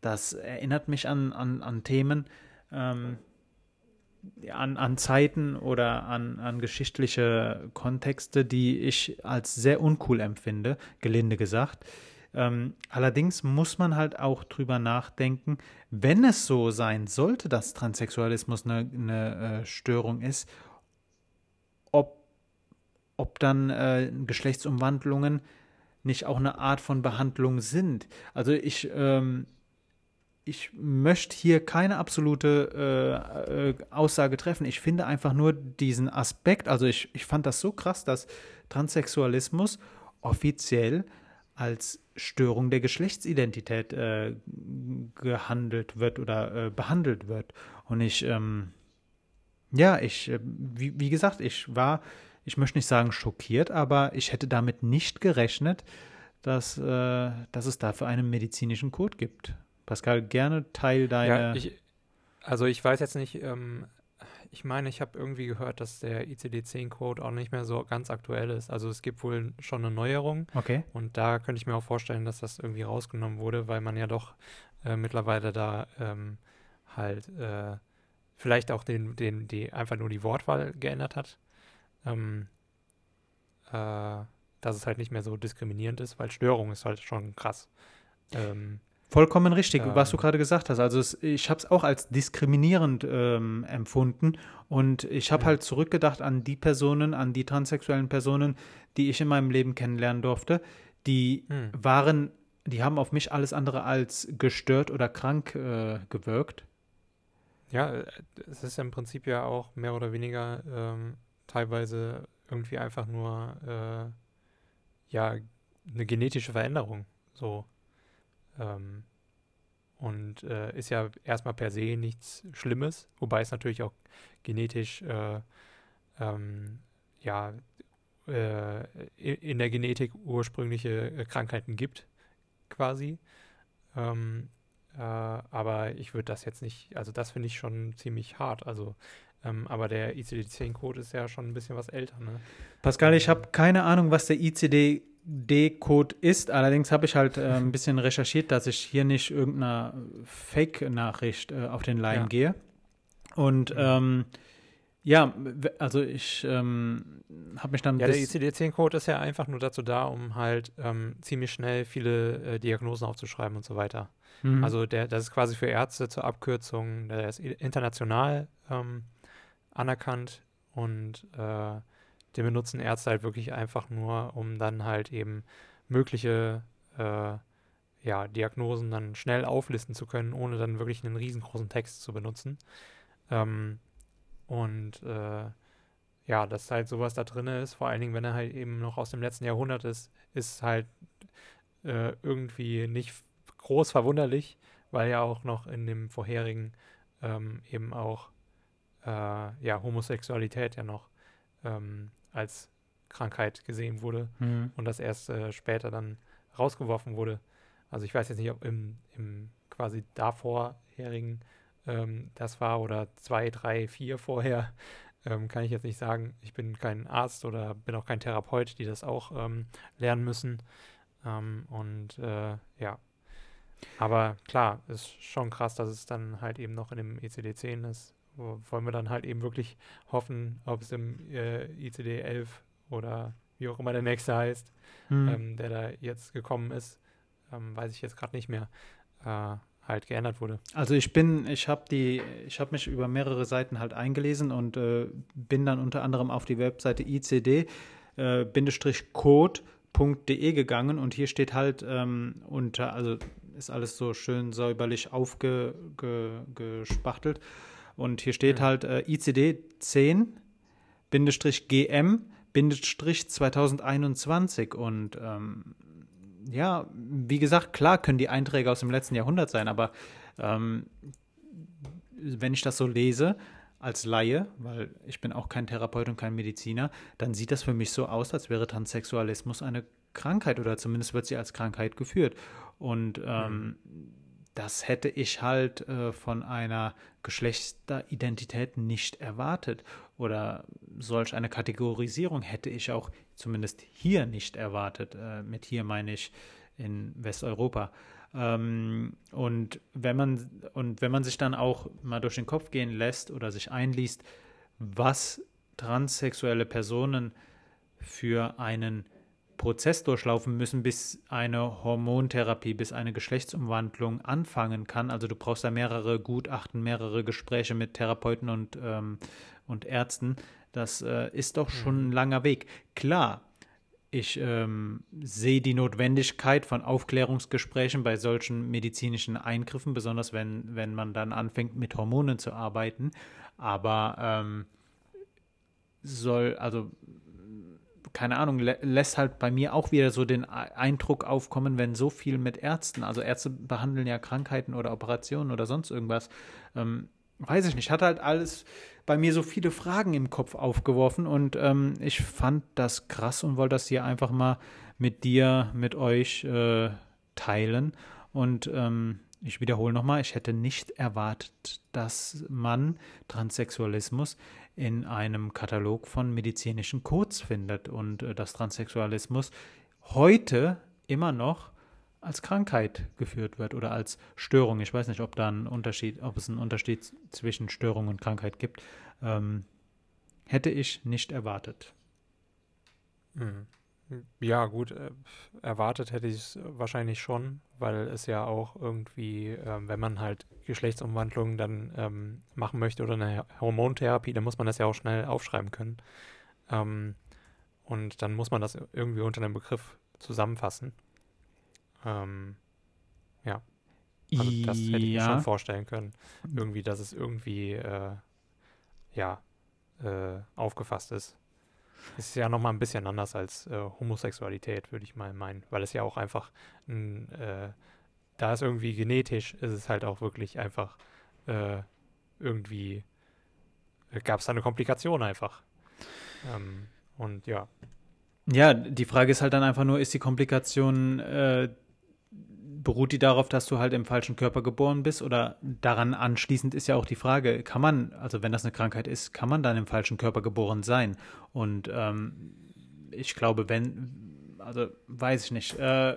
S1: das erinnert mich an, an, an Themen, ähm, an, an Zeiten oder an, an geschichtliche Kontexte, die ich als sehr uncool empfinde, gelinde gesagt. Ähm, allerdings muss man halt auch drüber nachdenken, wenn es so sein sollte, dass Transsexualismus eine, eine äh, Störung ist, ob dann äh, Geschlechtsumwandlungen nicht auch eine Art von Behandlung sind. Also ich, ähm, ich möchte hier keine absolute äh, äh, Aussage treffen. Ich finde einfach nur diesen Aspekt, also ich, ich fand das so krass, dass Transsexualismus offiziell als Störung der Geschlechtsidentität äh, gehandelt wird oder äh, behandelt wird. Und ich, ähm, ja, ich, äh, wie, wie gesagt, ich war, ich möchte nicht sagen schockiert, aber ich hätte damit nicht gerechnet, dass, äh, dass es dafür einen medizinischen Code gibt. Pascal, gerne teil deine.
S2: Ja, ich, also ich weiß jetzt nicht, ähm, ich meine, ich habe irgendwie gehört, dass der ICD-10-Code auch nicht mehr so ganz aktuell ist. Also es gibt wohl schon eine Neuerung.
S1: Okay.
S2: Und da könnte ich mir auch vorstellen, dass das irgendwie rausgenommen wurde, weil man ja doch äh, mittlerweile da ähm, halt äh, vielleicht auch den, den, die, einfach nur die Wortwahl geändert hat. Ähm, äh, dass es halt nicht mehr so diskriminierend ist, weil Störung ist halt schon krass. Ähm,
S1: Vollkommen richtig, ähm, was du gerade gesagt hast. Also es, ich habe es auch als diskriminierend ähm, empfunden und ich habe ja. halt zurückgedacht an die Personen, an die transsexuellen Personen, die ich in meinem Leben kennenlernen durfte, die hm. waren, die haben auf mich alles andere als gestört oder krank äh, gewirkt.
S2: Ja, äh, es ist im Prinzip ja auch mehr oder weniger ähm, teilweise irgendwie einfach nur äh, ja eine genetische Veränderung. So. Ähm, und äh, ist ja erstmal per se nichts Schlimmes, wobei es natürlich auch genetisch äh, ähm, ja äh, in der Genetik ursprüngliche äh, Krankheiten gibt, quasi. Ähm, äh, aber ich würde das jetzt nicht, also das finde ich schon ziemlich hart. Also, ähm, aber der ICD-10-Code ist ja schon ein bisschen was älter. Ne?
S1: Pascal, ich habe keine Ahnung, was der ICD D-Code ist. Allerdings habe ich halt äh, ein bisschen recherchiert, dass ich hier nicht irgendeiner Fake-Nachricht äh, auf den Leim ja. gehe. Und mhm. ähm, ja, also ich ähm, habe mich dann.
S2: Ja, der ICD-10-Code ist ja einfach nur dazu da, um halt ähm, ziemlich schnell viele äh, Diagnosen aufzuschreiben und so weiter. Mhm. Also der, das ist quasi für Ärzte zur Abkürzung, der ist international ähm, anerkannt und äh, den benutzen Ärzte halt wirklich einfach nur, um dann halt eben mögliche äh, ja, Diagnosen dann schnell auflisten zu können, ohne dann wirklich einen riesengroßen Text zu benutzen. Ähm, und äh, ja, dass halt sowas da drin ist, vor allen Dingen, wenn er halt eben noch aus dem letzten Jahrhundert ist, ist halt äh, irgendwie nicht groß verwunderlich, weil ja auch noch in dem vorherigen ähm, eben auch äh, ja, Homosexualität ja noch ähm, als Krankheit gesehen wurde mhm. und das erst äh, später dann rausgeworfen wurde. Also ich weiß jetzt nicht, ob im, im quasi davorherigen ähm, das war oder zwei, drei, vier vorher, ähm, kann ich jetzt nicht sagen. Ich bin kein Arzt oder bin auch kein Therapeut, die das auch ähm, lernen müssen. Ähm, und äh, ja, aber klar, ist schon krass, dass es dann halt eben noch in dem ECD-10 ist wollen wir dann halt eben wirklich hoffen, ob es im äh, ICD 11 oder wie auch immer der nächste heißt, hm. ähm, der da jetzt gekommen ist, ähm, weiß ich jetzt gerade nicht mehr, äh, halt geändert wurde.
S1: Also ich bin, ich habe die, ich habe mich über mehrere Seiten halt eingelesen und äh, bin dann unter anderem auf die Webseite icd-code.de äh, gegangen und hier steht halt ähm, unter, also ist alles so schön säuberlich aufgespachtelt. Ge, und hier steht mhm. halt äh, ICD 10-GM-2021 und ähm, ja, wie gesagt, klar können die Einträge aus dem letzten Jahrhundert sein, aber ähm, wenn ich das so lese, als Laie, weil ich bin auch kein Therapeut und kein Mediziner, dann sieht das für mich so aus, als wäre Transsexualismus eine Krankheit oder zumindest wird sie als Krankheit geführt. Und ähm, mhm das hätte ich halt äh, von einer Geschlechteridentität nicht erwartet. Oder solch eine Kategorisierung hätte ich auch zumindest hier nicht erwartet. Äh, mit hier meine ich in Westeuropa. Ähm, und, wenn man, und wenn man sich dann auch mal durch den Kopf gehen lässt oder sich einliest, was transsexuelle Personen für einen Prozess durchlaufen müssen, bis eine Hormontherapie, bis eine Geschlechtsumwandlung anfangen kann. Also du brauchst da mehrere Gutachten, mehrere Gespräche mit Therapeuten und, ähm, und Ärzten. Das äh, ist doch schon ein langer Weg. Klar, ich ähm, sehe die Notwendigkeit von Aufklärungsgesprächen bei solchen medizinischen Eingriffen, besonders wenn, wenn man dann anfängt, mit Hormonen zu arbeiten. Aber ähm, soll, also keine Ahnung, lä lässt halt bei mir auch wieder so den Eindruck aufkommen, wenn so viel mit Ärzten, also Ärzte behandeln ja Krankheiten oder Operationen oder sonst irgendwas, ähm, weiß ich nicht, hat halt alles bei mir so viele Fragen im Kopf aufgeworfen und ähm, ich fand das krass und wollte das hier einfach mal mit dir, mit euch äh, teilen und ähm, ich wiederhole nochmal, ich hätte nicht erwartet, dass man Transsexualismus in einem Katalog von medizinischen Codes findet und äh, dass Transsexualismus heute immer noch als Krankheit geführt wird oder als Störung. Ich weiß nicht, ob da ein Unterschied, ob es einen Unterschied zwischen Störung und Krankheit gibt. Ähm, hätte ich nicht erwartet.
S2: Mhm. Ja, gut, äh, erwartet hätte ich es wahrscheinlich schon, weil es ja auch irgendwie, äh, wenn man halt Geschlechtsumwandlungen dann ähm, machen möchte oder eine Hormontherapie, dann muss man das ja auch schnell aufschreiben können. Ähm, und dann muss man das irgendwie unter einem Begriff zusammenfassen. Ähm, ja. Also das hätte ich mir schon vorstellen können. Irgendwie, dass es irgendwie, äh, ja, äh, aufgefasst ist. Ist ja nochmal ein bisschen anders als äh, Homosexualität, würde ich mal meinen, weil es ja auch einfach, ein, äh, da ist irgendwie genetisch, ist es halt auch wirklich einfach äh, irgendwie, äh, gab es da eine Komplikation einfach. Ähm, und ja.
S1: Ja, die Frage ist halt dann einfach nur, ist die Komplikation äh, beruht die darauf, dass du halt im falschen Körper geboren bist? Oder daran anschließend ist ja auch die Frage, kann man, also wenn das eine Krankheit ist, kann man dann im falschen Körper geboren sein? Und ähm, ich glaube, wenn, also weiß ich nicht, äh,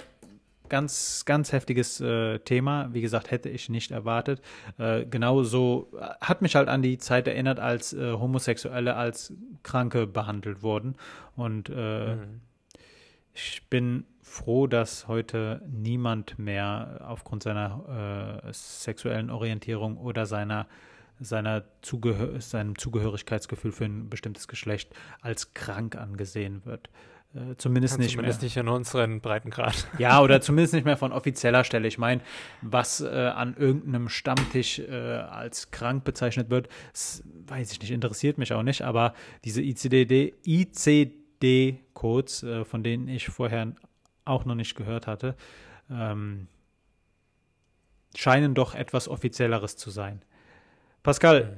S1: ganz, ganz heftiges äh, Thema. Wie gesagt, hätte ich nicht erwartet. Äh, genauso äh, hat mich halt an die Zeit erinnert, als äh, Homosexuelle als Kranke behandelt wurden. Und äh, mhm. ich bin froh, dass heute niemand mehr aufgrund seiner äh, sexuellen Orientierung oder seiner seiner Zugehör seinem Zugehörigkeitsgefühl für ein bestimmtes Geschlecht als krank angesehen wird. Äh, zumindest ja, nicht
S2: zumindest mehr. nicht in unseren Breitengrad.
S1: Ja, oder zumindest nicht mehr von offizieller Stelle. Ich meine, was äh, an irgendeinem Stammtisch äh, als krank bezeichnet wird, weiß ich nicht, interessiert mich auch nicht, aber diese ICD, ICD-Codes, äh, von denen ich vorher auch noch nicht gehört hatte, ähm, scheinen doch etwas Offizielleres zu sein. Pascal,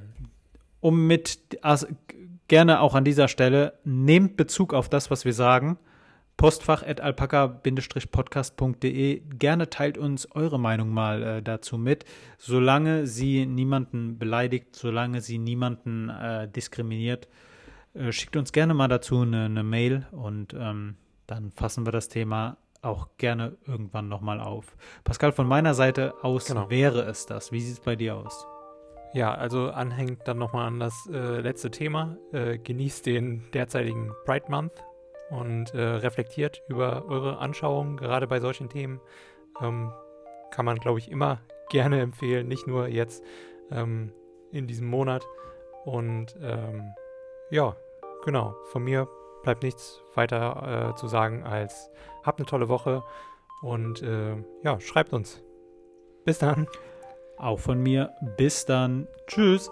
S1: um mit, also gerne auch an dieser Stelle, nehmt Bezug auf das, was wir sagen. Postfach at alpaka-podcast.de. Gerne teilt uns eure Meinung mal äh, dazu mit. Solange sie niemanden beleidigt, solange sie niemanden äh, diskriminiert, äh, schickt uns gerne mal dazu eine, eine Mail und ähm, dann fassen wir das Thema auch gerne irgendwann nochmal auf. Pascal, von meiner Seite aus genau. wäre es das. Wie sieht es bei dir aus?
S2: Ja, also anhängt dann nochmal an das äh, letzte Thema. Äh, genießt den derzeitigen Pride Month und äh, reflektiert über eure Anschauungen, gerade bei solchen Themen. Ähm, kann man, glaube ich, immer gerne empfehlen, nicht nur jetzt ähm, in diesem Monat. Und ähm, ja, genau, von mir bleibt nichts weiter äh, zu sagen als habt eine tolle Woche und äh, ja, schreibt uns. Bis dann.
S1: Auch von mir. Bis dann. Tschüss.